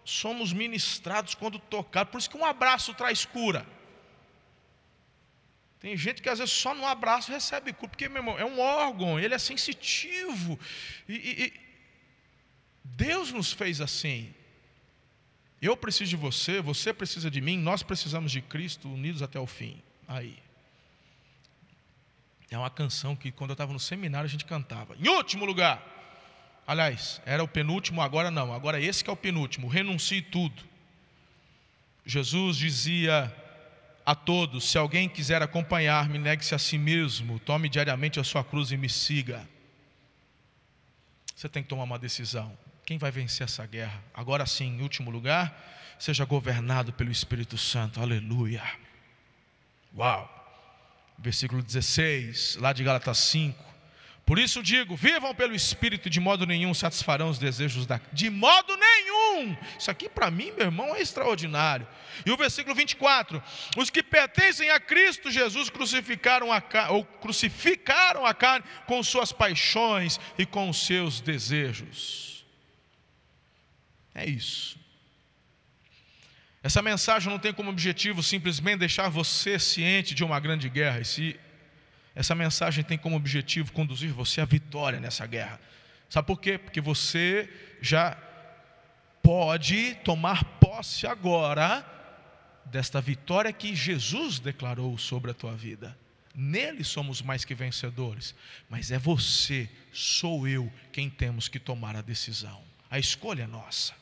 somos ministrados quando tocados, por isso que um abraço traz cura. Tem gente que às vezes só no abraço recebe cura, porque, meu irmão, é um órgão, ele é sensitivo. E, e, Deus nos fez assim. Eu preciso de você, você precisa de mim, nós precisamos de Cristo unidos até o fim. Aí. É uma canção que quando eu estava no seminário a gente cantava. Em último lugar. Aliás, era o penúltimo, agora não. Agora esse que é o penúltimo. Renuncie tudo. Jesus dizia a todos: se alguém quiser acompanhar-me, negue-se a si mesmo, tome diariamente a sua cruz e me siga. Você tem que tomar uma decisão. Quem vai vencer essa guerra? Agora sim, em último lugar, seja governado pelo Espírito Santo. Aleluia. Uau. Versículo 16, lá de Gálatas 5. Por isso digo: vivam pelo Espírito, de modo nenhum satisfarão os desejos da. De modo nenhum! Isso aqui para mim, meu irmão, é extraordinário. E o versículo 24: Os que pertencem a Cristo Jesus crucificaram a, ou crucificaram a carne com suas paixões e com seus desejos. É isso. Essa mensagem não tem como objetivo simplesmente deixar você ciente de uma grande guerra, essa mensagem tem como objetivo conduzir você à vitória nessa guerra. Sabe por quê? Porque você já pode tomar posse agora desta vitória que Jesus declarou sobre a tua vida. Nele somos mais que vencedores, mas é você, sou eu, quem temos que tomar a decisão. A escolha é nossa.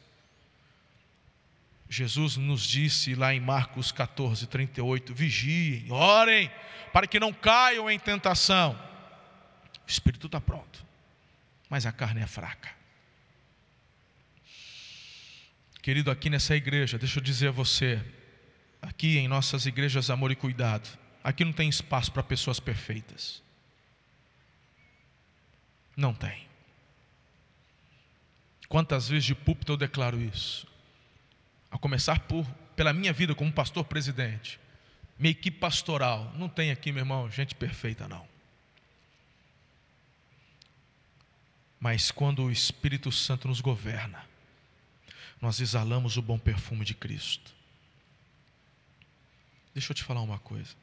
Jesus nos disse lá em Marcos 14, 38: vigiem, orem, para que não caiam em tentação. O espírito está pronto, mas a carne é fraca. Querido, aqui nessa igreja, deixa eu dizer a você, aqui em nossas igrejas Amor e Cuidado, aqui não tem espaço para pessoas perfeitas. Não tem. Quantas vezes de púlpito eu declaro isso? A começar por pela minha vida como pastor presidente, minha equipe pastoral, não tem aqui, meu irmão, gente perfeita não. Mas quando o Espírito Santo nos governa, nós exalamos o bom perfume de Cristo. Deixa eu te falar uma coisa.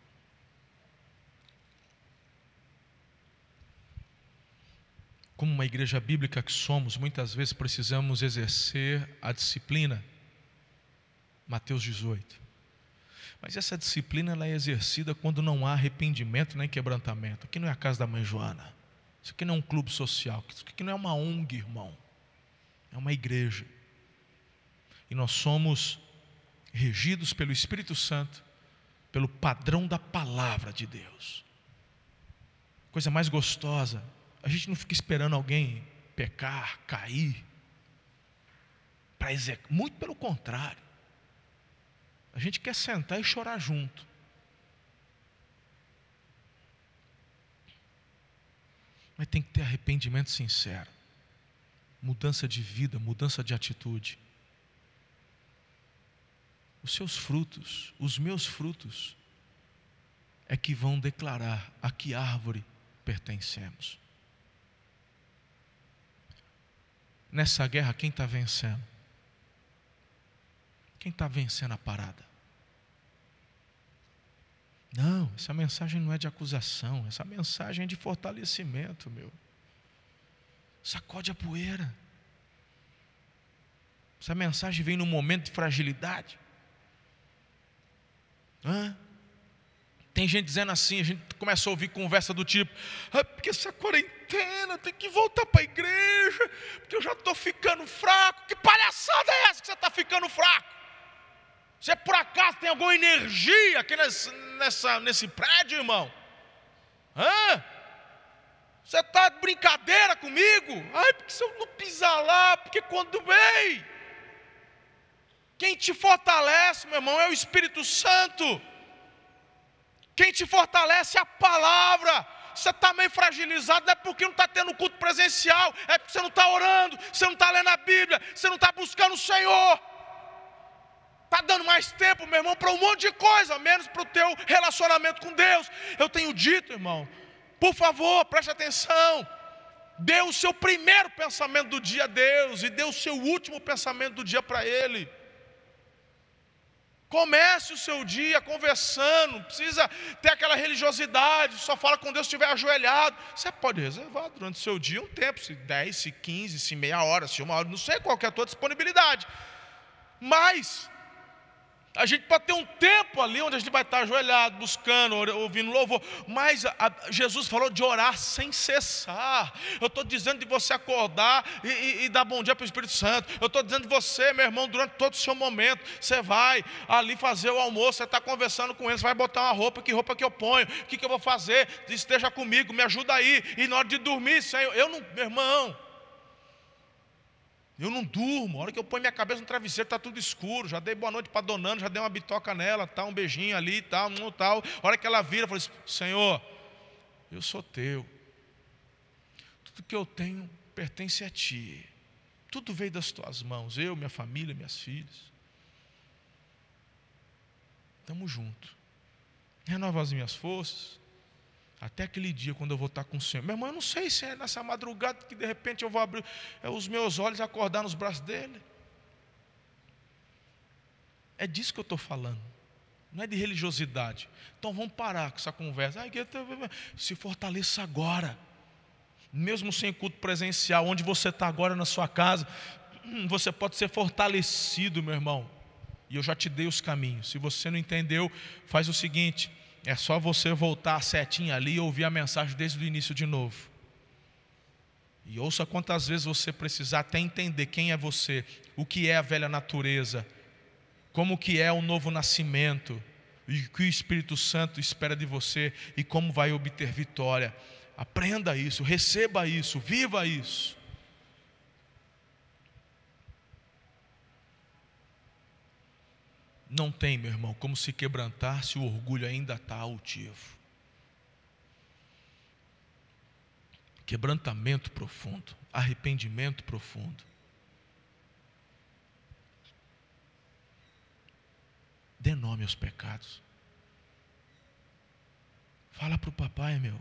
Como uma igreja bíblica que somos, muitas vezes precisamos exercer a disciplina Mateus 18. Mas essa disciplina ela é exercida quando não há arrependimento nem quebrantamento. Aqui não é a casa da mãe Joana. Isso aqui não é um clube social. Isso aqui não é uma ONG, irmão. É uma igreja. E nós somos regidos pelo Espírito Santo, pelo padrão da palavra de Deus. Coisa mais gostosa. A gente não fica esperando alguém pecar, cair, para executar. Muito pelo contrário. A gente quer sentar e chorar junto. Mas tem que ter arrependimento sincero, mudança de vida, mudança de atitude. Os seus frutos, os meus frutos, é que vão declarar a que árvore pertencemos. Nessa guerra, quem está vencendo? Quem está vencendo a parada? Não, essa mensagem não é de acusação, essa mensagem é de fortalecimento, meu. Sacode a poeira. Essa mensagem vem num momento de fragilidade. Hã? Tem gente dizendo assim, a gente começa a ouvir conversa do tipo, ah, porque essa quarentena tem que voltar para a igreja, porque eu já estou ficando fraco. Que palhaçada é essa que você está ficando fraco? Você por acaso tem alguma energia aqui nesse, nessa, nesse prédio, irmão? Hã? Você está de brincadeira comigo? Ai, porque se eu não pisar lá, porque quando vem, quem te fortalece, meu irmão, é o Espírito Santo. Quem te fortalece é a palavra. Você está meio fragilizado, não é porque não está tendo culto presencial, é porque você não está orando, você não está lendo a Bíblia, você não está buscando o Senhor. Está dando mais tempo, meu irmão, para um monte de coisa, menos para o teu relacionamento com Deus. Eu tenho dito, irmão, por favor, preste atenção. Dê o seu primeiro pensamento do dia a Deus e dê o seu último pensamento do dia para Ele. Comece o seu dia conversando, precisa ter aquela religiosidade, só fala com Deus estiver ajoelhado. Você pode reservar durante o seu dia um tempo, se 10, se 15, se meia hora, se uma hora, não sei qual é a tua disponibilidade. Mas a gente pode ter um tempo ali onde a gente vai estar ajoelhado, buscando, ouvindo louvor, mas a, a, Jesus falou de orar sem cessar. Eu estou dizendo de você acordar e, e, e dar bom dia para o Espírito Santo. Eu estou dizendo de você, meu irmão, durante todo o seu momento, você vai ali fazer o almoço, você está conversando com ele, você vai botar uma roupa, que roupa que eu ponho, o que, que eu vou fazer, esteja comigo, me ajuda aí. E na hora de dormir, Senhor, eu não, meu irmão, eu não durmo, a hora que eu ponho minha cabeça no travesseiro está tudo escuro. Já dei boa noite para Donando, já dei uma bitoca nela, tá, um beijinho ali, tal, um tal. A hora que ela vira, eu falo assim, Senhor, eu sou teu. Tudo que eu tenho pertence a Ti. Tudo veio das Tuas mãos, eu, minha família, minhas filhas. Estamos juntos. Renova as minhas forças. Até aquele dia quando eu vou estar com o Senhor. Meu irmão, eu não sei se é nessa madrugada que de repente eu vou abrir é, os meus olhos e acordar nos braços dele. É disso que eu estou falando. Não é de religiosidade. Então vamos parar com essa conversa. se fortaleça agora. Mesmo sem culto presencial, onde você está agora na sua casa, hum, você pode ser fortalecido, meu irmão. E eu já te dei os caminhos. Se você não entendeu, faz o seguinte: é só você voltar a setinha ali e ouvir a mensagem desde o início de novo. E ouça quantas vezes você precisar até entender quem é você, o que é a velha natureza, como que é o novo nascimento, e o que o Espírito Santo espera de você e como vai obter vitória. Aprenda isso, receba isso, viva isso. Não tem, meu irmão, como se quebrantar se o orgulho ainda está altivo. Quebrantamento profundo, arrependimento profundo. Dê nome aos pecados. Fala para o papai, meu.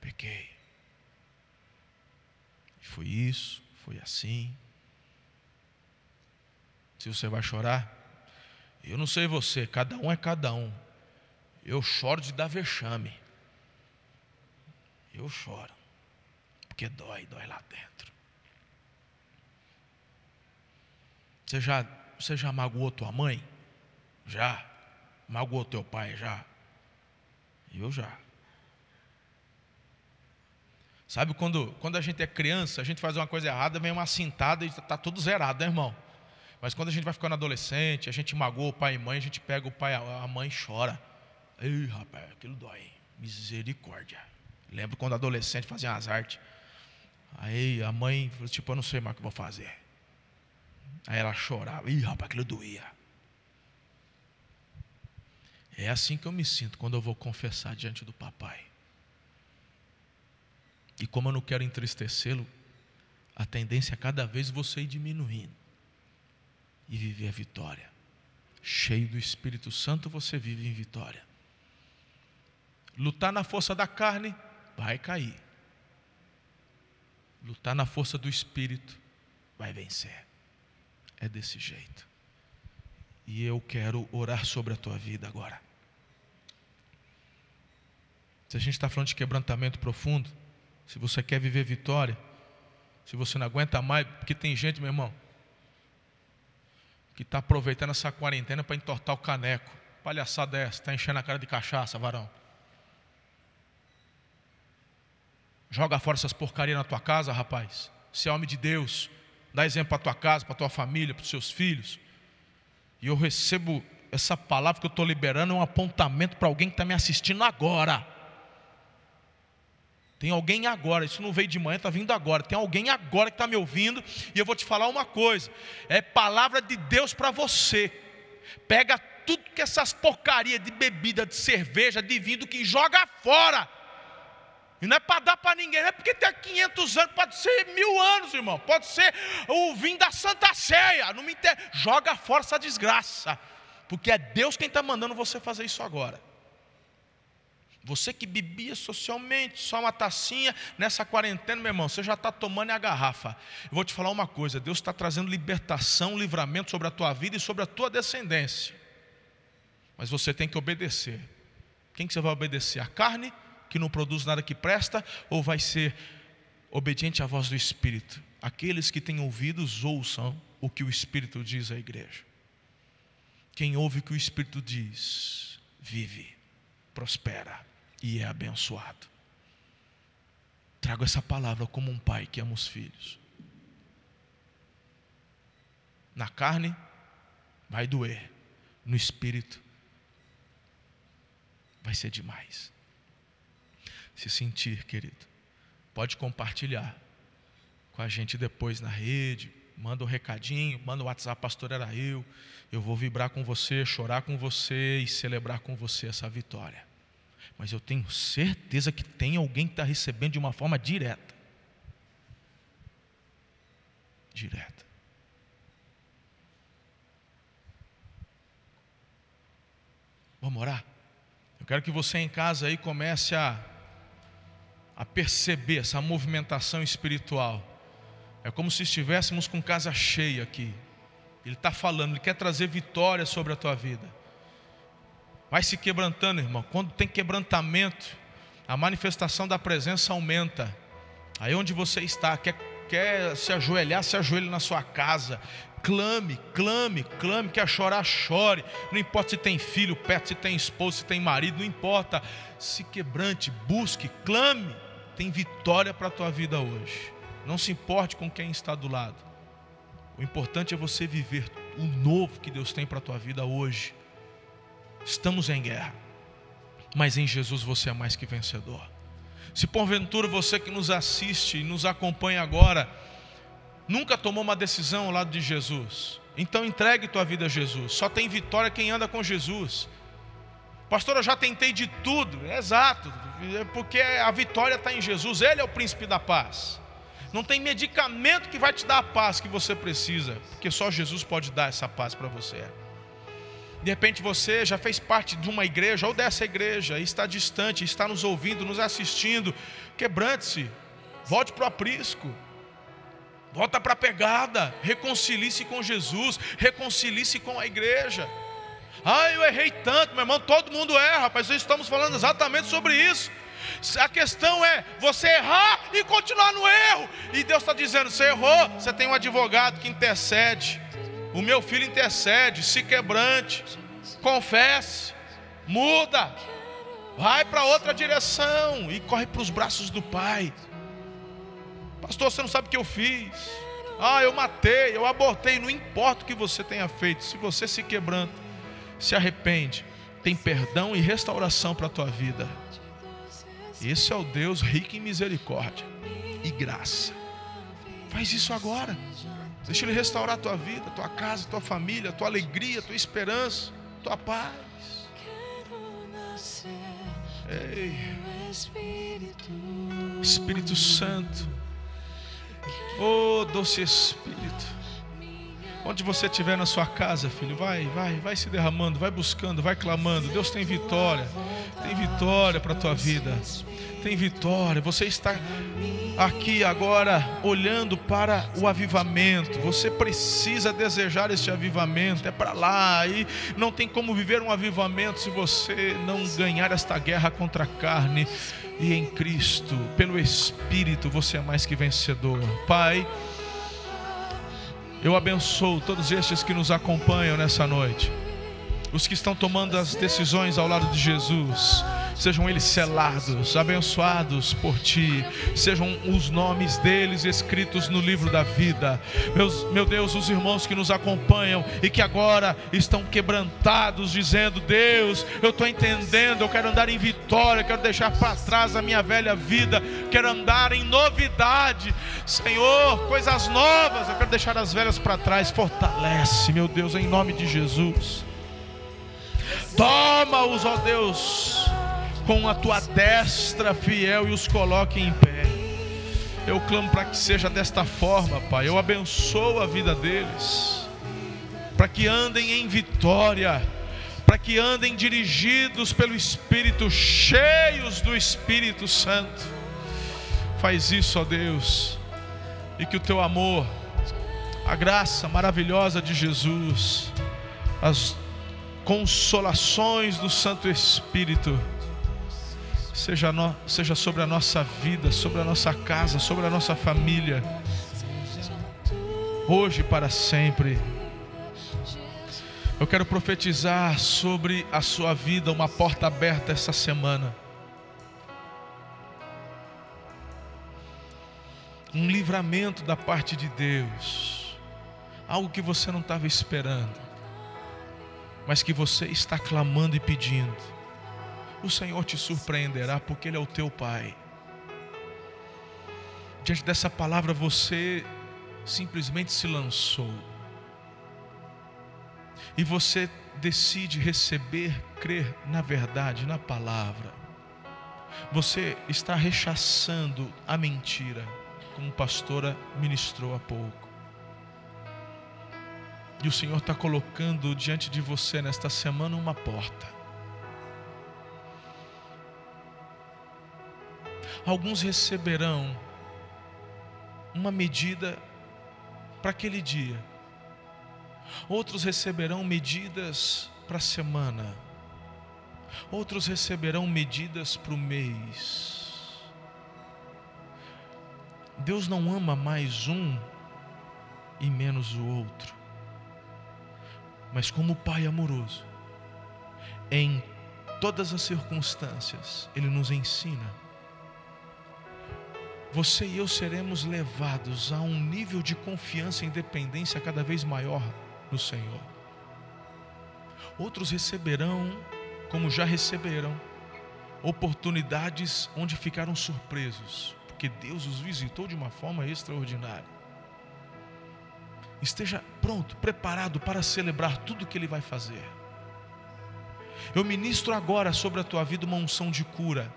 Pequei. Foi isso, foi assim. Se você vai chorar, eu não sei você, cada um é cada um. Eu choro de dar vexame. Eu choro. Porque dói, dói lá dentro. Você já, você já magoou tua mãe? Já. Magoou teu pai? Já. Eu já. Sabe quando, quando a gente é criança, a gente faz uma coisa errada, vem uma cintada e está tudo zerado, né, irmão? Mas quando a gente vai ficando adolescente, a gente magoa o pai e mãe, a gente pega o pai, a mãe chora. Ei, rapaz, aquilo dói. Misericórdia. Lembro quando adolescente fazia as artes. Aí a mãe falou, tipo, eu não sei mais o que vou fazer. Aí ela chorava. Ih, rapaz, aquilo doía. É assim que eu me sinto quando eu vou confessar diante do papai. E como eu não quero entristecê-lo, a tendência é cada vez você ir diminuindo e viver a vitória. Cheio do Espírito Santo, você vive em vitória. Lutar na força da carne, vai cair. Lutar na força do Espírito, vai vencer. É desse jeito. E eu quero orar sobre a tua vida agora. Se a gente está falando de quebrantamento profundo, se você quer viver vitória, se você não aguenta mais, porque tem gente, meu irmão, que está aproveitando essa quarentena para entortar o caneco. Palhaçada é essa, está enchendo a cara de cachaça, varão. Joga fora essas porcarias na tua casa, rapaz. Se é homem de Deus, dá exemplo para tua casa, para tua família, para os seus filhos. E eu recebo essa palavra que eu estou liberando, é um apontamento para alguém que está me assistindo agora. Tem alguém agora, isso não veio de manhã, está vindo agora. Tem alguém agora que está me ouvindo, e eu vou te falar uma coisa: é palavra de Deus para você. Pega tudo que essas porcarias de bebida, de cerveja, de vinho, que joga fora. E não é para dar para ninguém, não é porque tem 500 anos, pode ser mil anos, irmão. Pode ser o vinho da Santa Ceia. Não me inter... Joga fora essa desgraça, porque é Deus quem está mandando você fazer isso agora. Você que bebia socialmente, só uma tacinha, nessa quarentena, meu irmão, você já está tomando a garrafa. Eu vou te falar uma coisa: Deus está trazendo libertação, livramento sobre a tua vida e sobre a tua descendência. Mas você tem que obedecer. Quem que você vai obedecer? A carne, que não produz nada que presta, ou vai ser obediente à voz do Espírito? Aqueles que têm ouvidos, ouçam o que o Espírito diz à igreja. Quem ouve o que o Espírito diz, vive, prospera e é abençoado. Trago essa palavra como um pai que ama os filhos. Na carne, vai doer. No espírito, vai ser demais. Se sentir, querido, pode compartilhar com a gente depois na rede. Manda um recadinho, manda um WhatsApp, pastor era eu. Eu vou vibrar com você, chorar com você e celebrar com você essa vitória. Mas eu tenho certeza que tem alguém que está recebendo de uma forma direta. Direta. Vamos orar? Eu quero que você em casa aí comece a, a perceber essa movimentação espiritual. É como se estivéssemos com casa cheia aqui. Ele está falando, Ele quer trazer vitória sobre a tua vida. Vai se quebrantando, irmão. Quando tem quebrantamento, a manifestação da presença aumenta. Aí onde você está, quer, quer se ajoelhar, se ajoelhe na sua casa. Clame, clame, clame, quer chorar, chore. Não importa se tem filho perto, se tem esposo, se tem marido, não importa. Se quebrante, busque, clame. Tem vitória para a tua vida hoje. Não se importe com quem está do lado. O importante é você viver o novo que Deus tem para a tua vida hoje. Estamos em guerra, mas em Jesus você é mais que vencedor. Se porventura você que nos assiste e nos acompanha agora, nunca tomou uma decisão ao lado de Jesus, então entregue tua vida a Jesus. Só tem vitória quem anda com Jesus. Pastor, eu já tentei de tudo. É exato, é porque a vitória está em Jesus, Ele é o príncipe da paz. Não tem medicamento que vai te dar a paz que você precisa, porque só Jesus pode dar essa paz para você. De repente você já fez parte de uma igreja ou dessa igreja, e está distante, está nos ouvindo, nos assistindo. Quebrante-se, volte para o aprisco, volta para a pegada, reconcilie-se com Jesus, reconcilie-se com a igreja. Ah, eu errei tanto, meu irmão, todo mundo erra, rapaz, estamos falando exatamente sobre isso. A questão é você errar e continuar no erro. E Deus está dizendo: você errou, você tem um advogado que intercede. O meu filho intercede, se quebrante, confesse, muda, vai para outra direção e corre para os braços do Pai. Pastor, você não sabe o que eu fiz. Ah, eu matei, eu abortei. Não importa o que você tenha feito, se você se quebranta, se arrepende, tem perdão e restauração para a tua vida. Esse é o Deus rico em misericórdia e graça. Faz isso agora. Deixa Ele restaurar a tua vida, a tua casa, a tua família, a tua alegria, a tua esperança, a tua paz. Ei. Espírito Santo. Oh, doce Espírito. Onde você estiver na sua casa, filho, vai, vai, vai se derramando, vai buscando, vai clamando. Deus tem vitória, tem vitória para a tua vida, tem vitória. Você está aqui agora olhando para o avivamento. Você precisa desejar este avivamento, é para lá. E não tem como viver um avivamento se você não ganhar esta guerra contra a carne. E em Cristo, pelo Espírito, você é mais que vencedor. Pai. Eu abençoo todos estes que nos acompanham nessa noite, os que estão tomando as decisões ao lado de Jesus sejam eles selados, abençoados por ti, sejam os nomes deles escritos no livro da vida. Meus, meu Deus, os irmãos que nos acompanham e que agora estão quebrantados, dizendo: Deus, eu estou entendendo, eu quero andar em vitória, eu quero deixar para trás a minha velha vida, quero andar em novidade, Senhor, coisas novas, eu quero deixar as velhas para trás. Fortalece, meu Deus, em nome de Jesus. Toma-os, ó Deus com a tua destra fiel e os coloque em pé. Eu clamo para que seja desta forma, Pai. Eu abençoo a vida deles, para que andem em vitória, para que andem dirigidos pelo Espírito, cheios do Espírito Santo. Faz isso, ó Deus, e que o teu amor, a graça maravilhosa de Jesus, as consolações do Santo Espírito, seja, no, seja sobre a nossa vida, sobre a nossa casa, sobre a nossa família, hoje para sempre. Eu quero profetizar sobre a sua vida uma porta aberta essa semana. Um livramento da parte de Deus. Algo que você não estava esperando, mas que você está clamando e pedindo o Senhor te surpreenderá, porque Ele é o teu Pai. Diante dessa palavra, você simplesmente se lançou. E você decide receber, crer na verdade, na palavra. Você está rechaçando a mentira, como a pastora ministrou há pouco. E o Senhor está colocando diante de você nesta semana uma porta. Alguns receberão uma medida para aquele dia, outros receberão medidas para a semana, outros receberão medidas para o mês. Deus não ama mais um e menos o outro mas como Pai amoroso, em todas as circunstâncias, Ele nos ensina. Você e eu seremos levados a um nível de confiança e independência cada vez maior no Senhor. Outros receberão, como já receberam, oportunidades onde ficaram surpresos, porque Deus os visitou de uma forma extraordinária esteja pronto, preparado para celebrar tudo que Ele vai fazer. Eu ministro agora sobre a tua vida uma unção de cura.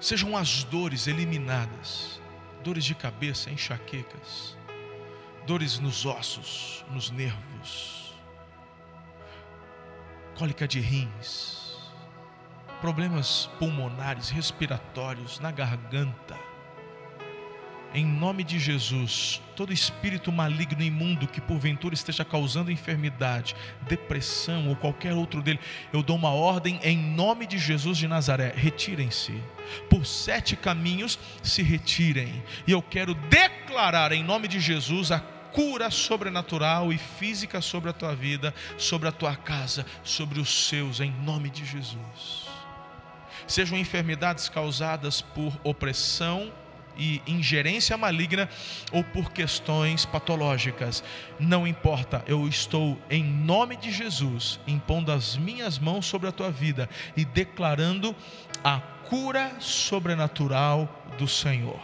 Sejam as dores eliminadas, dores de cabeça, enxaquecas, dores nos ossos, nos nervos, cólica de rins, problemas pulmonares, respiratórios, na garganta em nome de Jesus, todo espírito maligno imundo que porventura esteja causando enfermidade, depressão ou qualquer outro dele, eu dou uma ordem em nome de Jesus de Nazaré: retirem-se. Por sete caminhos se retirem. E eu quero declarar em nome de Jesus a cura sobrenatural e física sobre a tua vida, sobre a tua casa, sobre os seus, em nome de Jesus. Sejam enfermidades causadas por opressão, e ingerência maligna ou por questões patológicas. Não importa, eu estou em nome de Jesus impondo as minhas mãos sobre a tua vida e declarando a cura sobrenatural do Senhor.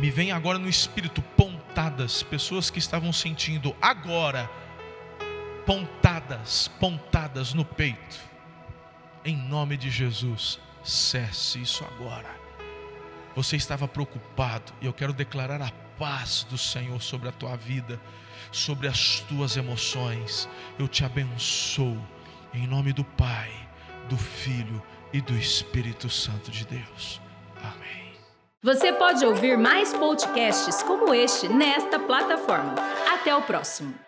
Me vem agora no espírito pontadas, pessoas que estavam sentindo agora pontadas, pontadas no peito. Em nome de Jesus, cesse isso agora você estava preocupado, e eu quero declarar a paz do Senhor sobre a tua vida, sobre as tuas emoções. Eu te abençoo, em nome do Pai, do Filho e do Espírito Santo de Deus. Amém. Você pode ouvir mais podcasts como este nesta plataforma. Até o próximo.